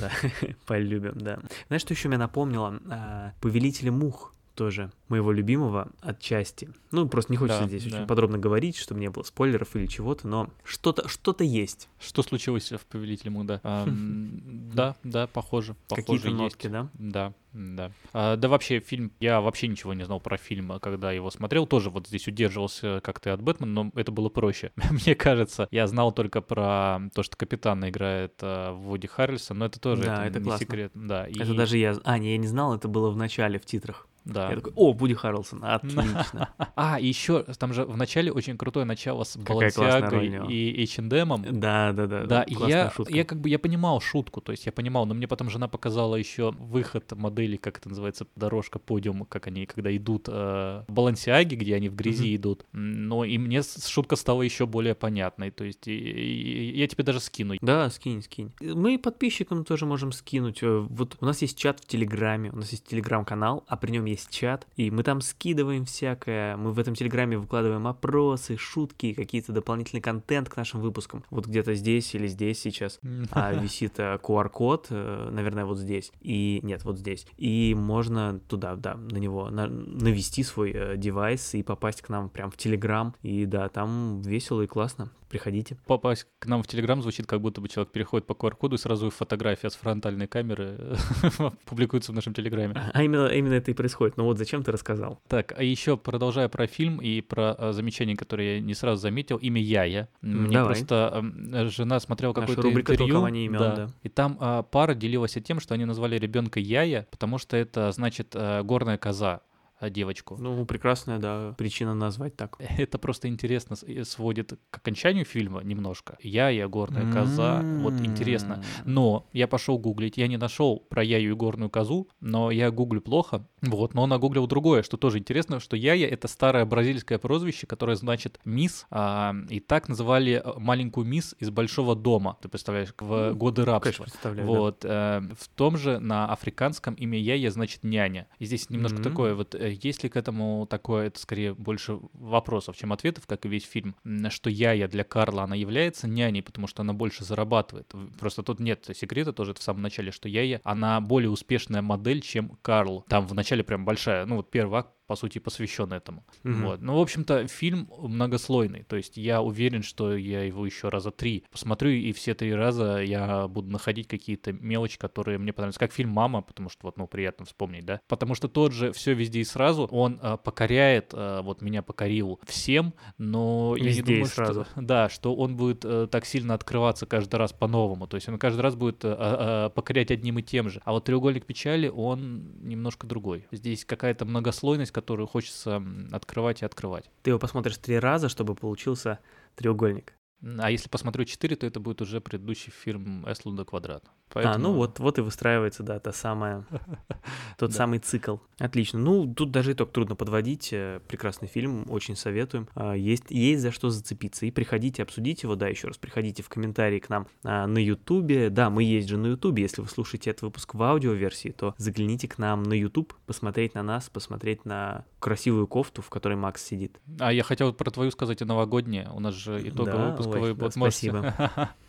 Speaker 2: Да, полюбим, да. Знаешь, что еще меня напомнило? А, Повелители мух тоже моего любимого отчасти. Ну, просто не хочется
Speaker 1: Да,
Speaker 2: здесь
Speaker 1: да.
Speaker 2: очень подробно говорить, чтобы не было спойлеров или чего-то, но что-то что-то есть.
Speaker 1: Что случилось в «Повелителе Муда»? Да, да, похоже.
Speaker 2: Какие-то нотки, да?
Speaker 1: Да, да. А, да вообще фильм, я вообще ничего не знал про фильм, а когда его смотрел, тоже вот здесь удерживался как ты от Бэтмена, но это было проще. Мне кажется, я знал только про то, что капитана играет а, Вуди Харрельсон, но это тоже
Speaker 2: Да,
Speaker 1: это
Speaker 2: это
Speaker 1: не
Speaker 2: классно.
Speaker 1: секрет. Да,
Speaker 2: Это
Speaker 1: и-
Speaker 2: даже я... А, не, я не знал, это было в начале, в титрах.
Speaker 1: Да.
Speaker 2: Я такой, о, Вуди Харрелсон, отлично.
Speaker 1: А, еще там же в начале очень крутое начало с Балансиагой и H&M.
Speaker 2: Да, да, да.
Speaker 1: Да, я, я как бы я понимал шутку, то есть я понимал, но мне потом жена показала еще выход модели, как это называется, дорожка, подиум, как они, когда идут э, в Балансиаге, где они в грязи идут. Но и мне шутка стала еще более понятной, то есть и- и- я тебе даже скину.
Speaker 2: Да, скинь, скинь. Мы подписчикам тоже можем скинуть. Э, Вот у нас есть чат в Телеграме, у нас есть Телеграм-канал, а при нем есть есть чат, и мы там скидываем всякое, мы в этом телеграме выкладываем опросы, шутки, какие-то дополнительный контент к нашим выпускам. Вот где-то здесь или здесь сейчас а, висит QR-код, э, наверное, вот здесь. И нет, вот здесь. И можно туда, да, на него на, навести свой э, девайс и попасть к нам прям в Телеграм. И да, там весело и классно. Приходите.
Speaker 1: Попасть к нам в Телеграм звучит, как будто бы человек переходит по QR-коду и сразу фотография с фронтальной камеры публикуется в нашем Телеграме.
Speaker 2: А именно, именно это и происходит. Но вот зачем ты рассказал?
Speaker 1: Так, а еще продолжая про фильм и про а, замечание, которое я не сразу заметил, имя Яя. Мне
Speaker 2: Давай.
Speaker 1: просто а, жена смотрела какое-то
Speaker 2: рубрика
Speaker 1: интервью.
Speaker 2: имен, да.
Speaker 1: И там а, пара делилась тем, что они назвали ребенка Яя, потому что это значит а, горная коза а, девочку.
Speaker 2: Ну, прекрасная, да, причина назвать так.
Speaker 1: Это просто интересно и сводит к окончанию фильма немножко. Я, я горная коза. Вот интересно. Но я пошел гуглить, я не нашел про Яю и горную козу, но я гуглю плохо. Вот, но нагуглил другое, что тоже интересно, что Яя это старое бразильское прозвище, которое значит мисс, а, и так называли э, маленькую мисс из большого дома. Ты представляешь, в годы
Speaker 2: Конечно,
Speaker 1: рабства.
Speaker 2: представляю. да.
Speaker 1: Вот, э, в том же на африканском имя Яя значит няня. И здесь немножко
Speaker 2: М.
Speaker 1: такое, вот э, есть ли к этому такое, это скорее больше вопросов, чем ответов, как и весь фильм, что Яя для Карла, она является няней, потому что она больше зарабатывает. Просто тут нет секрета тоже в самом начале, что Яя, она более успешная модель, чем Карл. Там в начале прям большая, ну вот первый акт, по сути, посвящен этому.
Speaker 2: Мгм.
Speaker 1: Вот. Ну, в общем-то, фильм многослойный. То есть я уверен, что я его еще раза три посмотрю, и все три раза я буду находить какие-то мелочи, которые мне понравились. Как фильм «Мама», потому что вот, ну, приятно вспомнить, да? Потому что тот же «Все везде и сразу», он а, покоряет, а, вот меня покорил всем, но я не
Speaker 2: Везде и
Speaker 1: думаю,
Speaker 2: сразу.
Speaker 1: что... Да, что он будет э, так сильно открываться каждый раз по-новому. То есть он каждый раз будет э, а, а, покорять одним и тем же. А вот «Треугольник печали», он немножко другой. Здесь какая-то многослойность, которую хочется открывать и открывать.
Speaker 2: Ты его посмотришь три раза, чтобы получился треугольник.
Speaker 1: А если посмотрю 4, то это будет уже предыдущий фильм Эслуда Квадрат.
Speaker 2: А, ну
Speaker 1: Поэтому-
Speaker 2: вот, вот и выстраивается, да, та самая, тот
Speaker 1: Да.
Speaker 2: самый цикл. Отлично. Ну, тут даже итог трудно подводить. э, Прекрасный фильм, очень советуем. А, Есть, есть за что зацепиться. И приходите, обсудите его, да, еще раз, приходите в комментарии к нам а, на Ютубе. Да, мы есть же на Ютубе. Если вы слушаете этот выпуск в аудиоверсии, то загляните к нам на Ютуб, посмотреть на нас, посмотреть на красивую кофту, в которой Макс сидит.
Speaker 1: А я хотел про твою сказать и новогоднее. У нас же итоговый
Speaker 2: Да,
Speaker 1: выпуск.
Speaker 2: Ой,
Speaker 1: вы
Speaker 2: да,
Speaker 1: вот можете-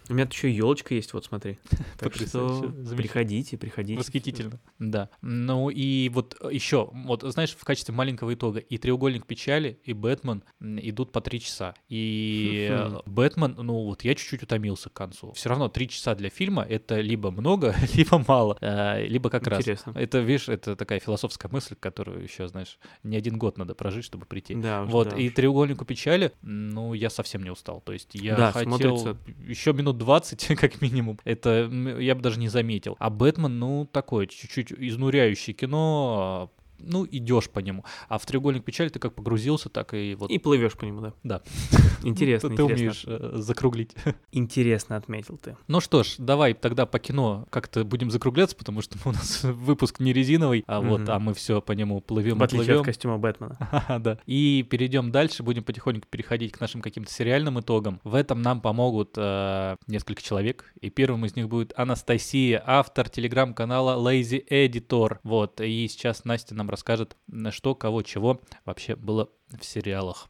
Speaker 2: У меня тут еще елочка есть, вот смотри. Так что приходите, приходите.
Speaker 1: Восхитительно. Да. Ну и вот еще, вот знаешь, в качестве маленького итога, и треугольник печали, и Бэтмен идут по три часа. И э. Бэтмен, ну вот я чуть-чуть утомился к концу. Все равно три часа для фильма это либо много, либо мало, э, либо как раз.
Speaker 2: Интересно.
Speaker 1: Это, видишь, это такая философская мысль, которую еще, знаешь, не один год надо прожить, чтобы прийти.
Speaker 2: Да,
Speaker 1: Вот, и треугольнику печали, ну, я совсем не устал. То есть я хотел еще минут 20, как минимум. Это я бы даже не заметил. А Бэтмен, ну, такое, чуть-чуть изнуряющее кино, а, ну, идешь по нему. А в треугольник печали ты как погрузился, так и вот.
Speaker 2: И плывешь по нему, да.
Speaker 1: Да.
Speaker 2: Интересно,
Speaker 1: ты умеешь э, закруглить.
Speaker 2: Интересно отметил ты.
Speaker 1: Ну что ж, давай тогда по кино как-то будем закругляться, потому что у нас выпуск не резиновый, а вот, а мы все по нему плывем
Speaker 2: В
Speaker 1: и плывем.
Speaker 2: от костюма Бэтмена.
Speaker 1: Да. И перейдем дальше, будем потихоньку переходить к нашим каким-то сериальным итогам. В этом нам помогут э, несколько человек. И первым из них будет Анастасия, автор телеграм-канала Lazy Editor. Вот, и сейчас Настя нам расскажет, на что, кого, чего вообще было в сериалах.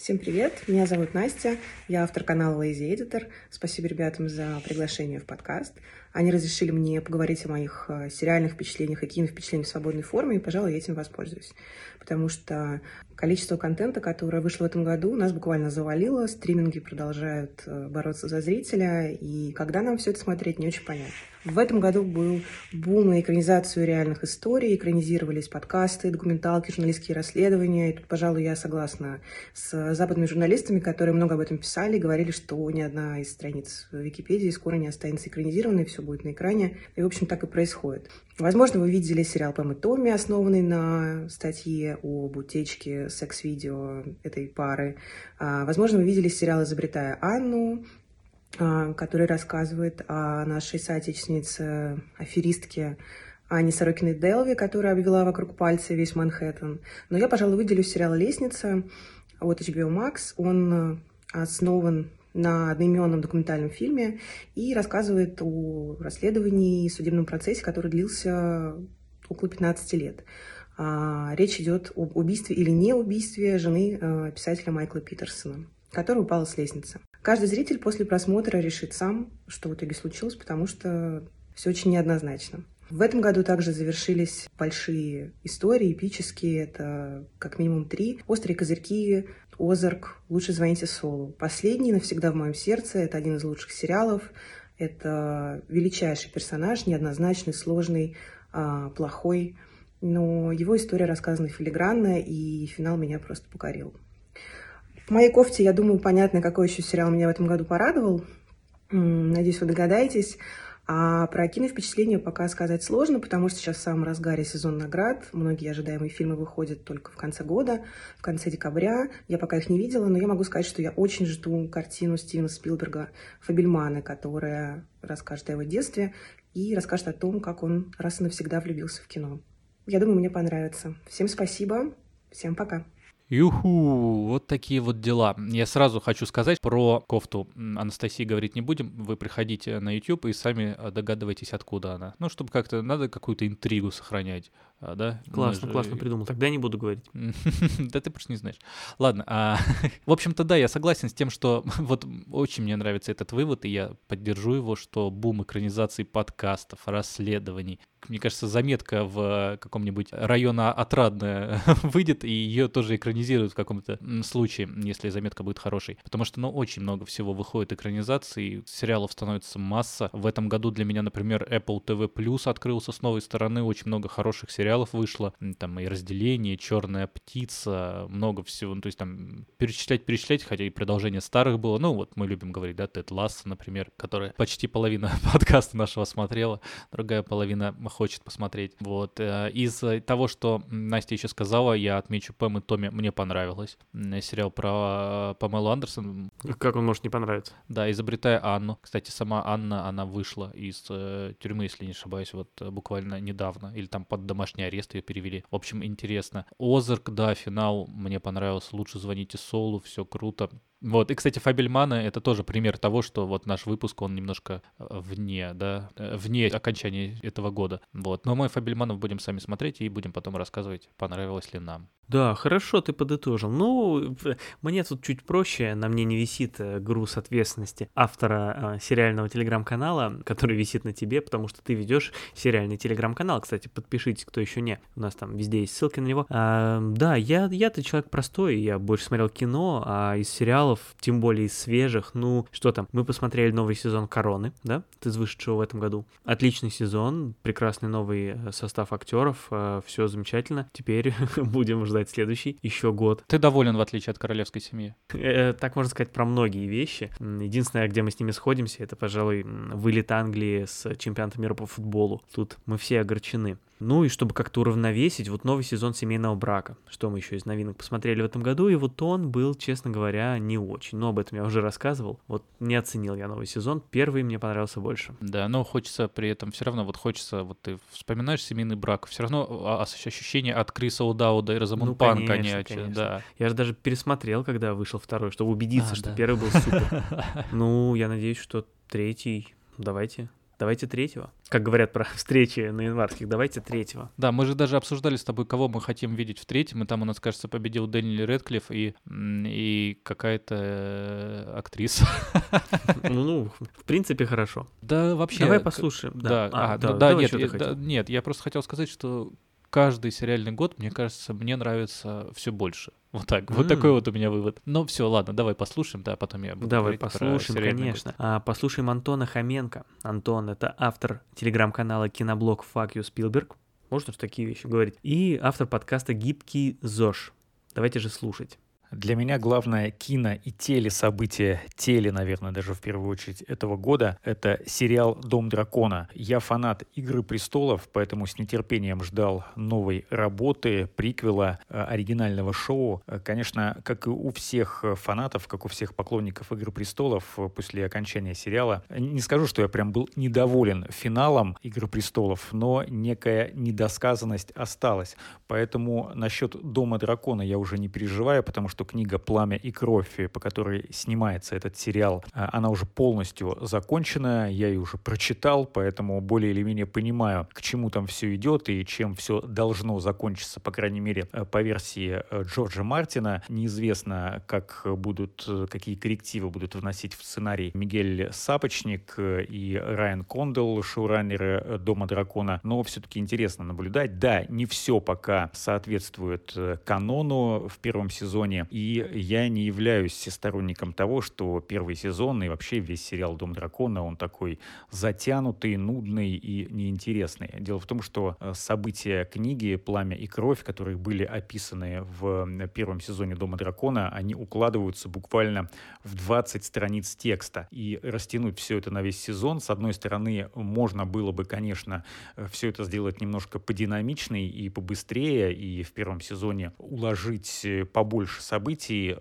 Speaker 6: Всем привет, меня зовут Настя, я автор канала Lazy Editor. Спасибо ребятам за приглашение в подкаст. Они разрешили мне поговорить о моих э, сериальных впечатлениях и киновпечатлениях в свободной форме, и, пожалуй, я этим воспользуюсь. Потому что количество контента, которое вышло в этом году, нас буквально завалило. Стриминги продолжают э, бороться за зрителя, и когда нам все это смотреть, не очень понятно. В этом году был бум на экранизацию реальных историй, экранизировались подкасты, документалки, журналистские расследования. И тут, пожалуй, я согласна с западными журналистами, которые много об этом писали, и говорили, что ни одна из страниц Википедии скоро не останется экранизированной, все будет на экране. И, в общем, так и происходит. Возможно, вы видели сериал Пэм и Томми, основанный на статье об утечке секс-видео этой пары. А, Возможно, вы видели сериал «Изобретая Анну», а, который рассказывает о нашей соотечественнице, аферистке Ане Сорокиной Делви, которая обвела вокруг пальца весь Манхэттен. Но я, пожалуй, выделю сериал «Лестница» от HBO Max. Он э, основан на одноименном документальном фильме и рассказывает о расследовании и судебном процессе, который длился около 15 лет. А, речь идет об убийстве или не убийстве жены а, писателя Майкла Питерсона, которая упала с лестницы. Каждый зритель после просмотра решит сам, что в итоге случилось, потому что все очень неоднозначно. В этом году также завершились большие истории, эпические. Это как минимум три. «Острые козырьки», «Озарк», «Лучше звоните Солу». Последний навсегда в моем сердце. Это один из лучших сериалов. Это величайший персонаж, неоднозначный, сложный, а, плохой. Но его история рассказана филигранно, и финал меня просто покорил. В моей кофте, я думаю, понятно, какой еще сериал меня в этом году порадовал. Надеюсь, вы догадаетесь. А про киновпечатление пока сказать сложно, потому что сейчас в самом разгаре сезон наград. Многие ожидаемые фильмы выходят только в конце года, в конце декабря. Я пока их не видела, но я могу сказать, что я очень жду картину Стивена Спилберга «Фабельманы», которая расскажет о его детстве и расскажет о том, как он раз и навсегда влюбился в кино. Я думаю, мне понравится. Всем спасибо. Всем пока.
Speaker 1: Юху, вот такие вот дела. Я сразу хочу сказать про кофту Анастасии говорить не будем. Вы приходите на YouTube и сами а, догадываетесь, откуда она. Ну, чтобы как-то надо какую-то интригу сохранять, а, да?
Speaker 2: Классно, же... классно придумал. Тогда не буду говорить.
Speaker 1: Да ты просто не знаешь. Ладно, а, в общем-то, да, я согласен с тем, что вот очень мне нравится этот вывод, и я поддержу его, что бум экранизации подкастов, расследований, мне кажется, заметка в каком-нибудь района Отрадное выйдет, и ее тоже экранизируют в каком-то случае, если заметка будет хорошей. Потому что, ну, очень много всего выходит экранизаций, сериалов становится масса. В этом году для меня, например, Apple TV Plus открылся с новой стороны, очень много хороших сериалов вышло. Там и «Разделение», «Черная птица», много всего. Ну, то есть там перечислять, перечислять, хотя и продолжение старых было. Ну, вот мы любим говорить, да, Тед Ласса, например, которая почти половина подкаста нашего смотрела, другая половина хочет посмотреть. Вот. Э, из того, что Настя еще сказала, я отмечу Пэм и Томми, мне понравилось. Сериал про Памелу Андерсон.
Speaker 2: Как он может не понравиться?
Speaker 1: Да, изобретая Анну. Кстати, сама Анна, она вышла из э, тюрьмы, если не ошибаюсь, вот э, буквально недавно. Или там под домашний арест ее перевели. В общем, интересно. Озарк, да, финал мне понравился. Лучше звоните Солу, все круто. Вот, и, кстати, Фабельмана — это тоже пример того, что вот наш выпуск, он немножко э, вне, да, э, вне окончания этого года. Вот, но мы Фабельманов будем сами смотреть и будем потом рассказывать, понравилось ли нам.
Speaker 2: Да, хорошо ты подытожил. Ну, мне тут чуть проще, на мне не висит э, груз ответственности автора э, сериального телеграм-канала, который висит на тебе, потому что ты ведешь сериальный телеграм-канал. Кстати, подпишитесь, кто еще не. У нас там везде есть ссылки на него. А, да, я, я-то человек простой, я больше смотрел кино, а из сериалов, тем более из свежих, ну, что там, мы посмотрели новый сезон «Короны», да, из вышедшего в этом году. Отличный сезон, прекрасный новый э, состав актеров, все замечательно. Теперь будем ждать ждать следующий еще год.
Speaker 1: Ты доволен, в отличие от королевской семьи?
Speaker 2: Э, так можно сказать про многие вещи. Единственное, где мы с ними сходимся, это, пожалуй, вылет Англии с чемпионата мира по футболу. Тут мы все огорчены. Ну и чтобы как-то уравновесить, вот новый сезон семейного брака. Что мы еще из новинок посмотрели в этом году, и вот он был, честно говоря, не очень. Но об этом я уже рассказывал. Вот не оценил я новый сезон. Первый мне понравился больше.
Speaker 1: Да, но хочется при этом все равно, вот хочется, вот ты вспоминаешь семейный брак, все равно а, ощущение от Криса Удауда и Розамунд ну, Пан, конечно, конечно. да.
Speaker 2: Я же даже пересмотрел, когда вышел второй, чтобы убедиться, а, что да. первый был супер. Ну, я надеюсь, что третий давайте давайте третьего. Как говорят про встречи на январских, давайте третьего.
Speaker 1: Да, мы же даже обсуждали с тобой, кого мы хотим видеть в третьем, и там у нас, кажется, победил Дэниел Редклифф и, и какая-то э, актриса.
Speaker 2: Ну, ну, в принципе, хорошо.
Speaker 1: Да, вообще...
Speaker 2: Давай послушаем.
Speaker 1: Да, а, а, да, да, нет, я, нет, я просто хотел сказать, что каждый сериальный год, мне кажется, мне нравится все больше. Вот так, mm. вот такой вот у меня вывод. Ну все, ладно, давай послушаем, да, потом я буду
Speaker 2: Давай послушаем, конечно. А, послушаем Антона Хоменко. Антон — это автор телеграм-канала киноблог Fuck You Spielberg. Можно же такие вещи говорить. И автор подкаста «Гибкий ЗОЖ». Давайте же слушать.
Speaker 7: Для меня главное кино и телесобытие, теле, наверное, даже в первую очередь этого года, это сериал «Дом дракона». Я фанат «Игры престолов», поэтому с нетерпением ждал новой работы, приквела, э, оригинального шоу. Э, конечно, как и у всех фанатов, как у всех поклонников «Игры престолов» э, после окончания сериала, не скажу, что я прям был недоволен финалом «Игры престолов», но некая недосказанность осталась. Поэтому насчет «Дома дракона» я уже не переживаю, потому что что книга «Пламя и кровь», по которой снимается этот сериал, она уже полностью закончена, я ее уже прочитал, поэтому более или менее понимаю, к чему там все идет и чем все должно закончиться, по крайней мере, по версии Джорджа Мартина. Неизвестно, как будут, какие коррективы будут вносить в сценарий Мигель Сапочник и Райан Кондел, шоураннеры «Дома дракона», но все-таки интересно наблюдать. Да, не все пока соответствует э, канону в первом сезоне, и я не являюсь сторонником того, что первый сезон и вообще весь сериал «Дом дракона», он такой затянутый, нудный и неинтересный. Дело в том, что э, события книги «Пламя и кровь», которые были описаны в первом сезоне «Дома дракона», они укладываются буквально в 20 страниц текста. И растянуть все это на весь сезон, с одной стороны, можно было бы, конечно, э, все это сделать немножко подинамичней и побыстрее, и в первом сезоне уложить э, побольше событий,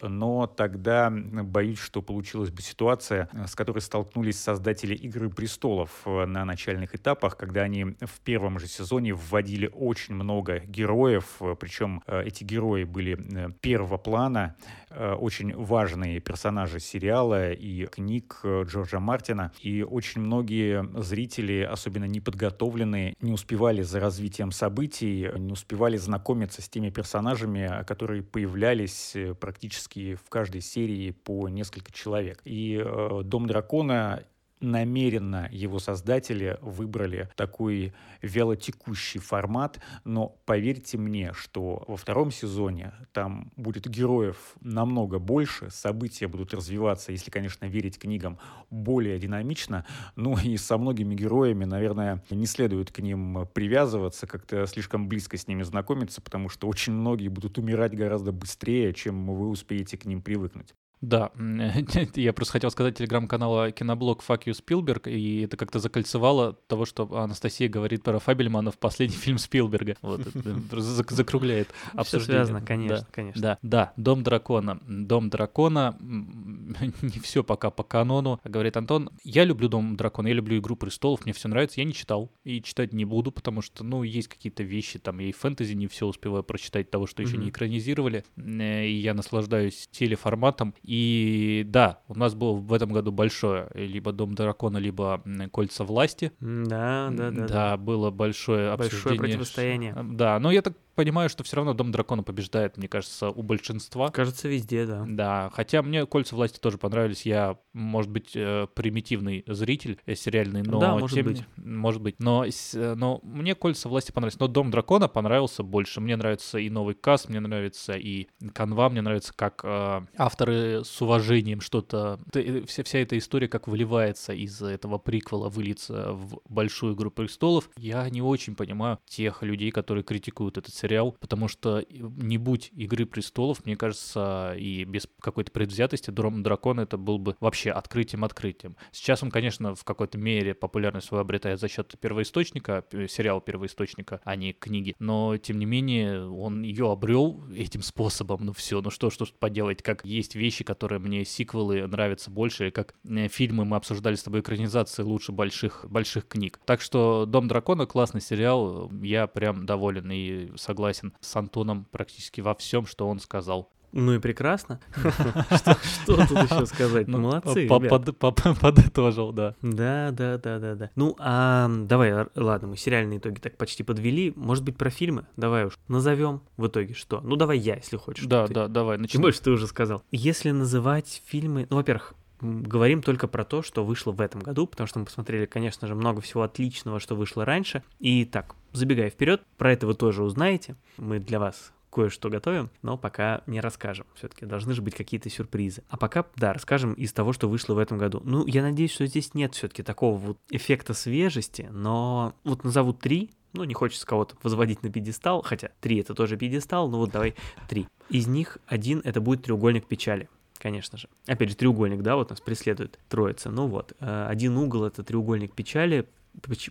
Speaker 7: но тогда боюсь, что получилась бы ситуация, э, с которой столкнулись создатели «Игры престолов» на начальных этапах, когда они в первом же сезоне вводили очень много героев, причем эти герои были первого плана, очень важные персонажи сериала и книг Джорджа Мартина, и очень многие зрители, особенно неподготовленные, не успевали за развитием событий, не успевали знакомиться с теми персонажами, которые появлялись э, практически в каждой серии по несколько человек. И э, «Дом дракона» намеренно его создатели выбрали такой вялотекущий формат, но поверьте мне, что во втором сезоне там будет героев намного больше, события будут развиваться, если, конечно, верить книгам, более динамично, ну и со многими героями, наверное, не следует к ним привязываться, как-то слишком близко с ними знакомиться, потому что очень многие будут умирать гораздо быстрее, чем вы успеете к ним привыкнуть.
Speaker 1: Да, я просто хотел сказать телеграм-канала Киноблог Fuck You Spielberg, и это как-то закольцевало того, что Анастасия говорит про Фабельмана в последний фильм Спилберга. Вот, это закругляет обсуждение.
Speaker 2: связано, конечно, конечно.
Speaker 1: Да, да, Дом дракона. Дом дракона, не все пока по канону. Говорит Антон, я люблю Дом дракона, я люблю Игру престолов, мне все нравится, я не читал и читать не буду, потому что, ну, есть какие-то вещи, там, я и фэнтези не все успеваю прочитать того, что еще не экранизировали, э, и я наслаждаюсь телеформатом, и да, у нас был в этом году большое либо Дом дракона, либо Кольца власти.
Speaker 2: Да, да, да.
Speaker 1: Да, было большое обсуждение.
Speaker 2: Большое противостояние.
Speaker 1: Да, но я так понимаю, что все равно Дом Дракона побеждает, мне кажется, у большинства.
Speaker 2: Кажется, везде, да.
Speaker 1: Да, хотя мне Кольца власти тоже понравились. Я, может быть, э, примитивный зритель э, сериальный, но
Speaker 2: да, может
Speaker 1: тем,
Speaker 2: быть.
Speaker 1: может быть. Но, э, но мне Кольца власти понравились. Но Дом Дракона понравился больше. Мне нравится и новый каст, мне нравится и канва, мне нравится, как э, авторы с уважением что-то... Вся, вся эта история как выливается из этого приквела, выльется в большую игру престолов. Я не очень понимаю тех людей, которые критикуют этот сериал потому что не будь «Игры престолов», мне кажется, и без какой-то предвзятости «Дом дракона» это был бы вообще открытием-открытием. Сейчас он, конечно, в какой-то мере популярность свою обретает за счет первоисточника, сериала первоисточника, а не книги, но, тем не менее, он ее обрел этим способом, ну все, ну что, что поделать, как есть вещи, которые мне сиквелы нравятся больше, как э, фильмы мы обсуждали с тобой экранизации лучше больших, больших книг. Так что «Дом дракона» классный сериал, я прям доволен и согласен согласен с Антоном практически во всем, что он сказал.
Speaker 2: Ну и прекрасно. Что тут еще сказать? Ну, Молодцы,
Speaker 1: Подытожил, да.
Speaker 2: Да, да, да, да, да. Ну, а давай, ладно, мы сериальные итоги так почти подвели. Может быть, про фильмы? Давай уж назовем в итоге что? Ну, давай я, если хочешь.
Speaker 1: Да, да, давай,
Speaker 2: Тем больше ты уже сказал. Если называть фильмы... Ну, во-первых, говорим только про то, что вышло в этом году, потому что мы посмотрели, конечно же, много всего отличного, что вышло раньше. И так, забегая вперед, про это вы тоже узнаете. Мы для вас кое-что готовим, но пока не расскажем. Все-таки должны же быть какие-то сюрпризы. А пока, да, расскажем из того, что вышло в этом году. Ну, я надеюсь, что здесь нет все-таки такого вот эффекта свежести, но вот назову три, ну, не хочется кого-то возводить на пьедестал, хотя три это тоже пьедестал, но вот давай три. Из них один это будет треугольник печали конечно же. Опять же, треугольник, да, вот нас преследует троица. Ну вот, э, один угол — это треугольник печали,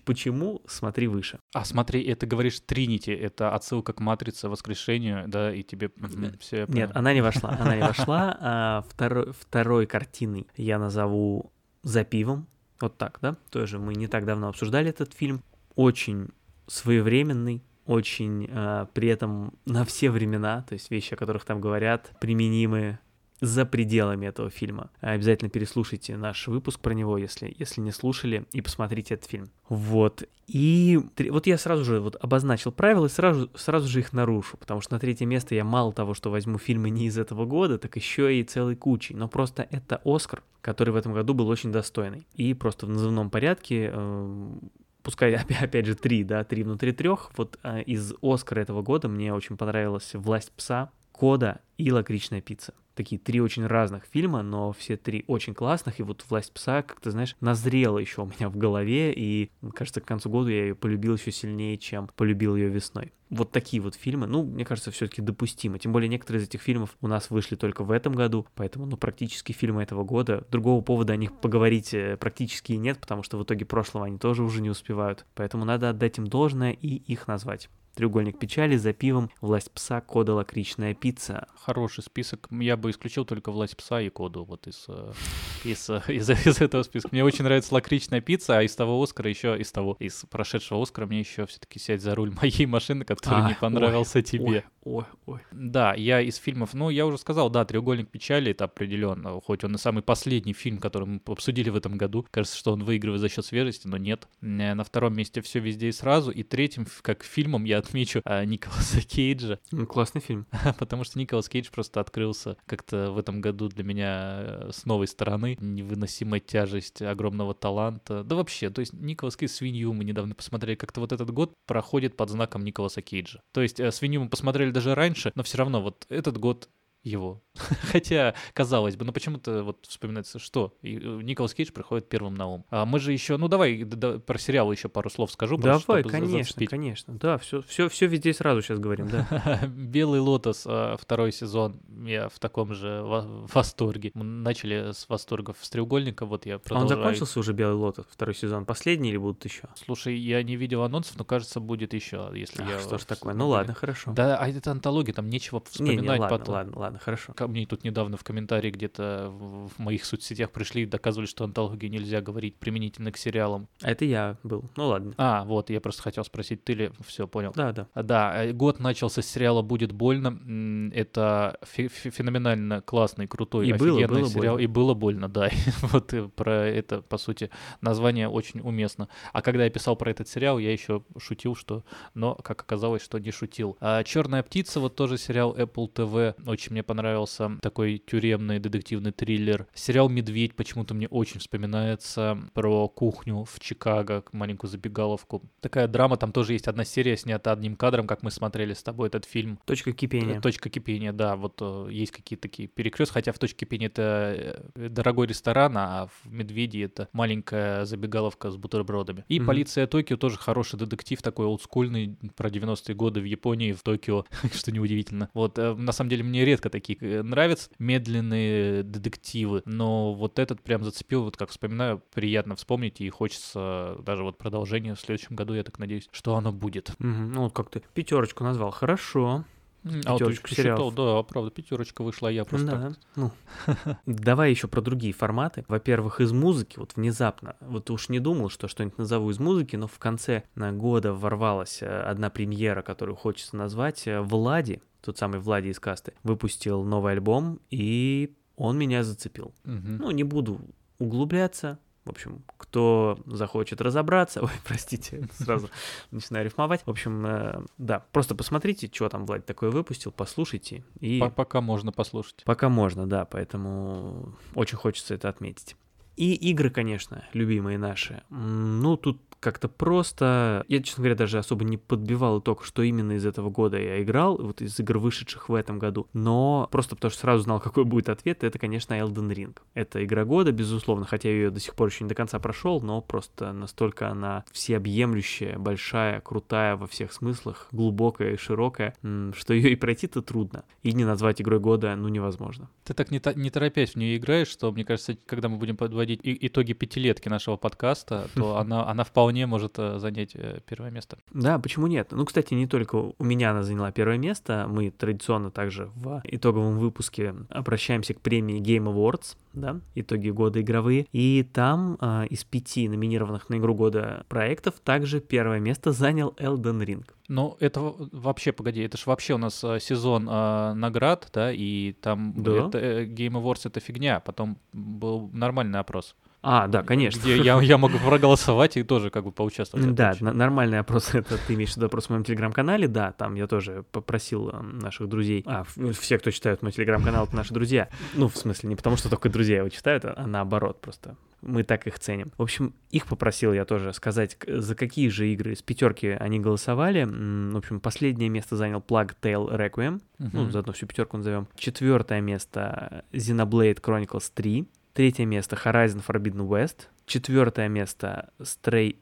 Speaker 2: Почему? Смотри выше.
Speaker 1: А смотри, это говоришь Тринити, это отсылка к матрице воскрешению, да, и тебе все.
Speaker 2: Нет, она не вошла, она не вошла. А второй, второй картиной я назову «За пивом». Вот так, да? Тоже мы не так давно обсуждали этот фильм. Очень своевременный, очень э, при этом на все времена, то есть вещи, о которых там говорят, применимы за пределами этого фильма. Обязательно переслушайте наш выпуск про него, если, если не слушали, и посмотрите этот фильм. Вот. И вот я сразу же вот обозначил правила и сразу, сразу же их нарушу, потому что на третье место я мало того, что возьму фильмы не из этого года, так еще и целой кучей. Но просто это Оскар, который в этом году был очень достойный. И просто в назывном порядке э, пускай опять же три, да, три внутри трех. Вот э, из Оскара этого года мне очень понравилась «Власть пса», «Кода» и «Лакричная пицца» такие три очень разных фильма, но все три очень классных, и вот «Власть пса», как ты знаешь, назрела еще у меня в голове, и, кажется, к концу года я ее полюбил еще сильнее, чем полюбил ее весной. Вот такие вот фильмы, ну, мне кажется, все-таки допустимо. Тем более некоторые из этих фильмов у нас вышли только в этом году, поэтому, ну, практически фильмы этого года. Другого повода о них поговорить э, практически нет, потому что в итоге прошлого они тоже уже не успевают. Поэтому надо отдать им должное и их назвать. Треугольник печали за пивом, власть пса, кода лакричная пицца.
Speaker 1: Хороший список. Я бы исключил только власть пса и коду вот из, э, из, э, из, из этого списка. Мне очень нравится лакричная пицца, а из того Оскара еще, из того, из прошедшего Оскара мне еще все-таки сядь за руль моей машины, который а, не понравился
Speaker 2: ой,
Speaker 1: тебе.
Speaker 2: Ой, ой, ой.
Speaker 1: Да, я из фильмов, ну, я уже сказал, да, «Треугольник печали» — это определенно, хоть он и самый последний фильм, который мы обсудили в этом году. Кажется, что он выигрывает за счет свежести, но нет. На втором месте «Все везде и сразу», и третьим, как фильмом, я отмечу а, Николаса Кейджа.
Speaker 2: Ну, классный фильм.
Speaker 1: Потому что Николас Кейдж просто открылся как-то в этом году для меня э, с новой стороны. Невыносимая тяжесть огромного таланта. Да вообще, то есть Николас Кейдж «Свинью» мы недавно посмотрели. Как-то вот этот год проходит под знаком Николаса Кейджа. То есть э, «Свинью» мы посмотрели даже раньше, но все равно вот этот год его. Хотя, казалось бы, но почему-то вот вспоминается, что и э, Николас Кейдж приходит первым на ум. А мы же еще, ну давай да, про сериал еще пару слов скажу.
Speaker 2: Давай, просто, конечно, зацепить. конечно. Да, все, все, все везде сразу сейчас говорим, да.
Speaker 1: Белый лотос, а, второй сезон, я в таком же восторге. Мы начали с восторгов с треугольника, вот я продолжаю.
Speaker 2: А он закончился уже Белый лотос, второй сезон, последний или будут еще?
Speaker 1: Слушай, я не видел анонсов, но кажется, будет еще, если
Speaker 2: Ах,
Speaker 1: я...
Speaker 2: Что ж такое, ну ладно, хорошо.
Speaker 1: Да, а это антология, там нечего вспоминать не, не,
Speaker 2: ладно,
Speaker 1: потом.
Speaker 2: ладно, ладно, хорошо.
Speaker 1: Ко мне тут недавно в комментарии где-то в моих соцсетях пришли и доказывали, что антологии нельзя говорить применительно к сериалам.
Speaker 2: А это я был. Ну ладно.
Speaker 1: А, вот, я просто хотел спросить, ты ли все понял?
Speaker 2: Да, да.
Speaker 1: Да, э, год начался с сериала «Будет больно». Это феноменально классный, крутой,
Speaker 2: и
Speaker 1: офигенный
Speaker 2: было, было
Speaker 1: сериал.
Speaker 2: Больно.
Speaker 1: И было больно, да. вот э, про это, по сути, название очень уместно. А когда я писал про этот сериал, я еще шутил, что... Но, как оказалось, что не шутил. А «Черная птица», вот тоже сериал Apple TV, очень мне понравился. Такой тюремный детективный триллер. Сериал «Медведь» почему-то мне очень вспоминается про кухню в Чикаго, маленькую забегаловку. Такая драма, там тоже есть одна серия, снята одним кадром, как мы смотрели с тобой этот фильм.
Speaker 2: «Точка кипения».
Speaker 1: «Точка кипения», да, вот э, есть какие-то такие перекрест, хотя в «Точке кипения» это э, дорогой ресторан, а в «Медведе» это маленькая забегаловка с бутербродами. И mm-hmm. «Полиция Токио» тоже хороший детектив, такой олдскульный, про 90-е годы в Японии, в Токио, что неудивительно. Вот, э, на самом деле, мне редко такие нравятся медленные детективы, но вот этот прям зацепил, вот как вспоминаю, приятно вспомнить, и хочется даже вот продолжение в следующем году, я так надеюсь, что оно будет.
Speaker 2: Угу, ну, вот как ты пятерочку назвал, хорошо.
Speaker 1: А вот ты считал, да, правда, пятерочка вышла, а я просто
Speaker 2: да. так. Ну. Давай еще про другие форматы. Во-первых, из музыки, вот внезапно, вот уж не думал, что что-нибудь назову из музыки, но в конце года ворвалась э, одна премьера, которую хочется назвать, э, Влади, тот самый Влади из касты, выпустил новый альбом, и он меня зацепил.
Speaker 1: Угу.
Speaker 2: Ну, не буду углубляться, в общем, кто захочет разобраться, ой, простите, сразу начинаю рифмовать. В общем, э, да, просто посмотрите, что там Влад такое выпустил, послушайте. И...
Speaker 1: Пока можно послушать.
Speaker 2: Пока можно, да, поэтому очень хочется это отметить. И игры, конечно, любимые наши. Ну, тут как-то просто... Я, честно говоря, даже особо не подбивал итог, что именно из этого года я играл, вот из игр, вышедших в этом году. Но просто потому что сразу знал, какой будет ответ, это, конечно, Elden Ring. Это игра года, безусловно, хотя я ее до сих пор еще не до конца прошел, но просто настолько она всеобъемлющая, большая, крутая во всех смыслах, глубокая и широкая, что ее и пройти-то трудно. И не назвать игрой года, ну, невозможно.
Speaker 1: Ты так не, не торопясь в нее играешь, что, мне кажется, когда мы будем подводить итоги пятилетки нашего подкаста, то она, она вполне вполне может э, занять э, первое место.
Speaker 2: Да, почему нет? Ну, кстати, не только у меня она заняла первое место, мы традиционно также в итоговом выпуске обращаемся к премии Game Awards, да, итоги года игровые, и там э, из пяти номинированных на игру года проектов также первое место занял Elden Ring.
Speaker 1: Ну, это вообще, погоди, это ж вообще у нас э, сезон э, наград, да, и там
Speaker 2: Да.
Speaker 1: это, э, Game Awards это фигня, потом был нормальный опрос.
Speaker 2: А, да, конечно.
Speaker 1: Где я, я могу проголосовать и тоже как бы поучаствовать.
Speaker 2: Да, нормальный опрос, это ты имеешь в виду опрос в моем телеграм-канале, да, там я тоже попросил э, наших друзей, а, ф- все, кто читают мой телеграм-канал, это наши друзья, ну, в смысле, не потому что только друзья его читают, а, а наоборот просто, мы так их ценим. В общем, их попросил я тоже сказать, за какие же игры из пятерки они голосовали. В общем, последнее место занял Plague Tale Requiem, ну,
Speaker 1: Мгм.
Speaker 2: заодно всю пятерку назовем. Четвертое место Xenoblade Chronicles 3. Третье место Horizon Forbidden West. Четвертое место Stray...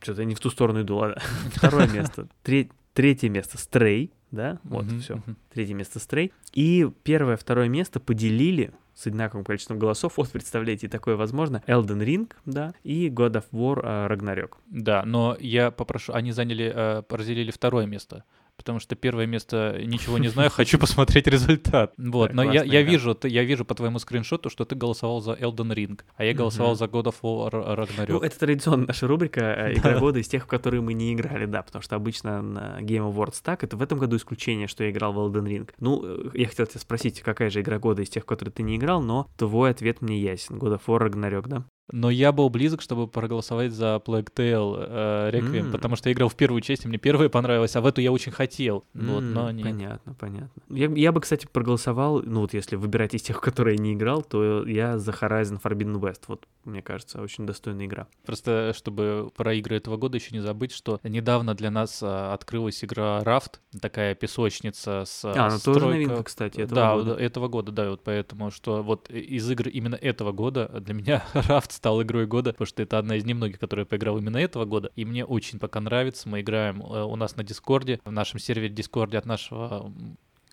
Speaker 2: Что-то я не в ту сторону иду, ладно. Второе место. Тре- Третье место Stray, да? Вот, все. Третье место Stray. И первое, второе место поделили с одинаковым количеством голосов. Вот, представляете, такое возможно. Elden Ring, да, и God of War э, Ragnarok.
Speaker 1: Да, но я попрошу, они заняли, э, разделили второе место. Потому что первое место ничего не знаю, хочу посмотреть результат. Вот, но я, я вижу, я вижу по твоему скриншоту, что ты голосовал за Elden Ring, а я голосовал за God of War Ragnarok.
Speaker 2: Ну, это традиционная наша рубрика э, «Игра года» из тех, в которые мы не играли, да, потому что обычно на Game Awards так. Это в этом году исключение, что я играл в Elden Ring. Ну, э, я хотел тебя спросить, какая же игра года из тех, в которые ты не играл, но твой ответ мне ясен. God of War Ragnarok, да?
Speaker 1: Но я был близок, чтобы проголосовать за Plague Tale э, Requiem,
Speaker 2: М.
Speaker 1: потому что я играл в первую часть, и мне первая понравилась, а в эту я очень хотел. Вот,
Speaker 2: М,
Speaker 1: но нет.
Speaker 2: Понятно, понятно. Я, я бы, кстати, проголосовал, ну вот если выбирать из тех, в которые я не играл, то я за Horizon Forbidden West. Вот, мне кажется, очень достойная игра.
Speaker 1: Просто чтобы про игры этого года еще не забыть, что недавно для нас а, открылась игра Raft, такая песочница с
Speaker 2: А, ну тоже
Speaker 1: стройка-
Speaker 2: новинка, кстати, этого
Speaker 1: да,
Speaker 2: года.
Speaker 1: да, этого года, да, вот поэтому, что вот из игр именно этого года для меня Raft стал игрой года, потому что это одна из немногих, которую я поиграл именно этого года, и мне очень пока нравится, мы играем э, у нас на Дискорде, в нашем сервере Дискорде от нашего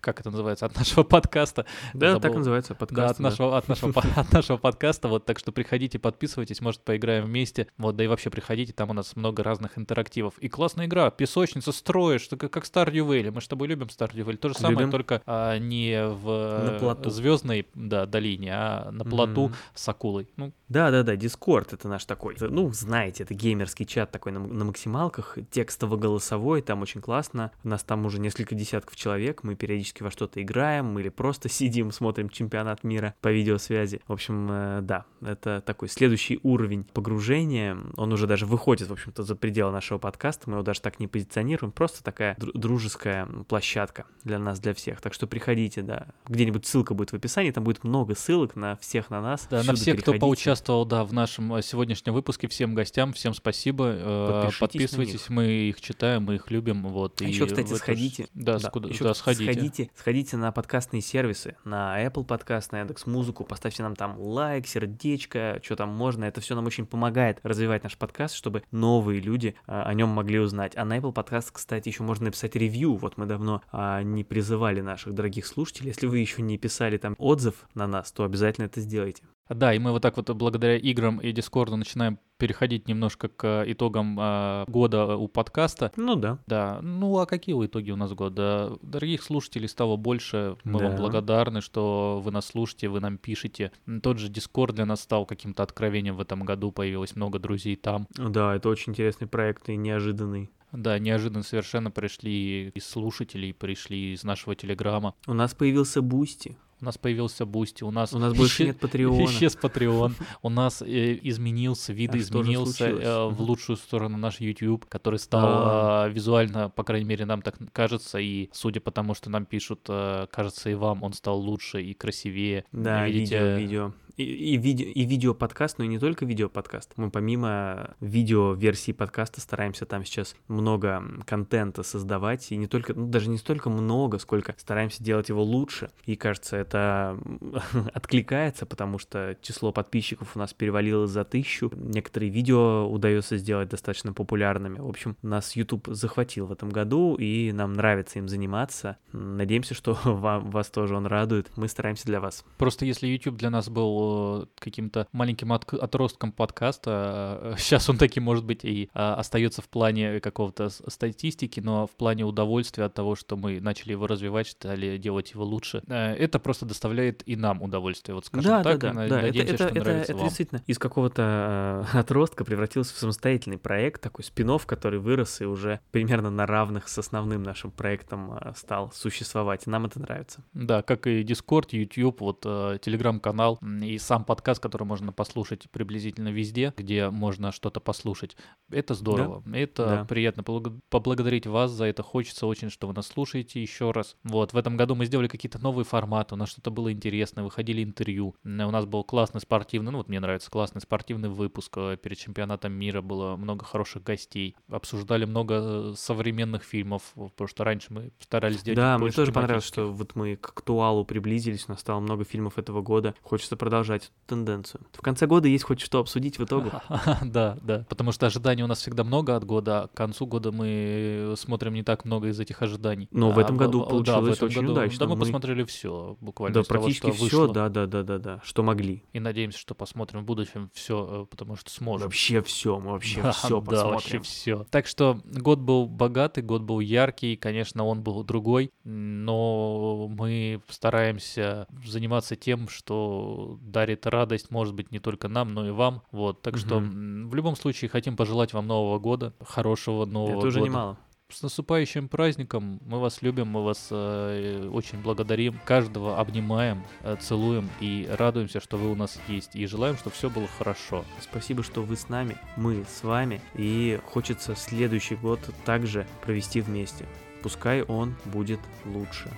Speaker 1: как это называется, от нашего подкаста.
Speaker 2: Да,
Speaker 1: Забыл.
Speaker 2: так называется
Speaker 1: Да,
Speaker 2: подкаст.
Speaker 1: от нашего, от, нашего, от нашего подкаста. Вот, так что приходите, подписывайтесь, может, поиграем вместе. Вот, да и вообще приходите, там у нас много разных интерактивов. И классная игра, песочница, строишь, так как Stardew Valley. Мы с тобой любим Stardew Valley. То же самое,
Speaker 2: Любим.
Speaker 1: только а, не в звездной да, долине, а на плоту
Speaker 2: Мгм.
Speaker 1: с акулой. Ну,
Speaker 2: Да, да, да, Discord это наш такой. Ну, знаете, это геймерский чат такой на, на максималках, текстово-голосовой, там очень классно. У нас там уже несколько десятков человек, мы периодически во что-то играем или просто сидим, смотрим чемпионат мира по видеосвязи. В общем, э, да, это такой следующий уровень погружения. Он уже даже выходит, в общем-то, за пределы нашего подкаста. Мы его даже так не позиционируем. Просто такая дру- дружеская площадка для нас, для всех. Так что приходите, да. Где-нибудь ссылка будет в описании, там будет много ссылок на всех на нас.
Speaker 1: да, на всех, кто поучаствовал, да, в нашем э, сегодняшнем выпуске, всем гостям, всем спасибо. Э,
Speaker 2: Подпишитесь
Speaker 1: Подписывайтесь, мы их читаем, мы их любим. Вот,
Speaker 2: А
Speaker 1: и
Speaker 2: еще, кстати, сходите.
Speaker 1: Да, скуда-
Speaker 2: еще,
Speaker 1: да,
Speaker 2: кстати,
Speaker 1: сходите.
Speaker 2: Сходите. На подкастные сервисы, на Apple подкаст, на Яндекс Музыку, поставьте нам там лайк, сердечко, что там можно. Это все нам очень помогает развивать наш подкаст, чтобы новые люди а, о нем могли узнать. А на Apple подкаст, кстати, еще можно написать ревью. Вот мы давно а, не призывали наших дорогих слушателей. Если вы еще не писали там отзыв на нас, то обязательно это сделайте.
Speaker 1: Да, и мы вот так вот благодаря играм и Дискорду начинаем переходить немножко к итогам а, года у подкаста.
Speaker 2: Ну да.
Speaker 1: Да, ну а какие итоги у нас года? Дорогих слушателей стало больше, мы вам
Speaker 2: Да.
Speaker 1: благодарны, что вы нас слушаете, вы нам пишете. Тот же Дискорд для нас стал каким-то откровением в этом году, появилось много друзей там.
Speaker 2: Да, это очень интересный проект и неожиданный.
Speaker 1: Да, неожиданно совершенно пришли из слушателей, пришли из нашего Телеграма.
Speaker 2: У нас появился Бусти.
Speaker 1: У нас появился Бусти, у нас...
Speaker 2: У нас больше нет Патреона.
Speaker 1: Исчез Патреон. У нас э, изменился, вид
Speaker 2: что же
Speaker 1: изменился
Speaker 2: случилось?
Speaker 1: э, в лучшую сторону наш YouTube, который стал
Speaker 2: А.
Speaker 1: визуально, по крайней мере, нам так кажется, и судя по тому, что нам пишут, э, кажется и вам, он стал лучше и красивее.
Speaker 2: Да,
Speaker 1: Видите,
Speaker 2: видео, видео. И, и, видео, и видео-подкаст, но и не только видео-подкаст. Мы помимо видео-версии подкаста стараемся там сейчас много контента создавать, и не только, ну, даже не столько много, сколько стараемся делать его лучше. И кажется, это откликается, потому что число подписчиков у нас перевалило за тысячу. Некоторые видео удается сделать достаточно популярными. В общем, нас YouTube захватил в этом году, и нам нравится им заниматься. Надеемся, что вам, вас тоже он радует. Мы стараемся для вас.
Speaker 1: Просто если YouTube для нас был был каким-то маленьким от- отростком подкаста. Сейчас он таким, может быть, и а, остается в плане какого-то статистики, но в плане удовольствия от того, что мы начали его развивать, стали делать его лучше. Это просто доставляет и нам удовольствие, вот скажем
Speaker 2: да,
Speaker 1: так.
Speaker 2: Да, да, да.
Speaker 1: Надеемся,
Speaker 2: это, это,
Speaker 1: что
Speaker 2: это,
Speaker 1: нравится
Speaker 2: это
Speaker 1: вам.
Speaker 2: действительно из какого-то э, отростка превратился в самостоятельный проект, такой спин который вырос и уже примерно на равных с основным нашим проектом э, стал существовать. Нам это нравится.
Speaker 1: Да, как и Discord, YouTube, вот э, телеграм-канал и сам подкаст, который можно послушать приблизительно везде, где можно что-то послушать. Это здорово. Да? Это да. приятно поблагодарить вас за это. Хочется очень, что вы нас слушаете еще раз. Вот, в этом году мы сделали какие-то новые форматы, у нас что-то было интересное, выходили интервью. У нас был классный спортивный, ну вот мне нравится классный спортивный выпуск. Э, перед чемпионатом мира было много хороших гостей. Обсуждали много э, современных фильмов, потому что раньше мы старались делать
Speaker 2: Да, мне тоже понравилось, что вот мы к актуалу приблизились, у нас стало много фильмов этого года. Хочется продолжать эту тенденцию. В конце года есть хоть что обсудить в итоге.
Speaker 1: Да, да, потому что ожиданий у нас всегда много от года, а к концу года мы смотрим не так много из этих ожиданий.
Speaker 2: Но в этом году получилось очень удачно.
Speaker 1: Да, мы посмотрели все, буквально.
Speaker 2: Да, практически все, да, да, да, да, да, что могли.
Speaker 1: И надеемся, что посмотрим в будущем все, э, потому что сможем.
Speaker 2: Вообще все, мы вообще все посмотрим. Да,
Speaker 1: вообще все. Так что год был богатый, год был яркий, конечно, он был другой, но мы стараемся заниматься тем, что дарит радость, может быть, не только нам, но и вам. Вот, так угу. что в любом случае хотим пожелать вам Нового года, хорошего Нового
Speaker 2: Это
Speaker 1: года.
Speaker 2: уже немало.
Speaker 1: С наступающим праздником! Мы вас любим, мы вас э, очень благодарим, каждого обнимаем, э, целуем и радуемся, что вы у нас есть, и желаем, чтобы все было хорошо.
Speaker 2: Спасибо, что вы с нами, мы с вами, и хочется следующий год также провести вместе. Пускай он будет лучше.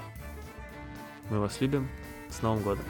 Speaker 2: Мы вас любим. С Новым годом!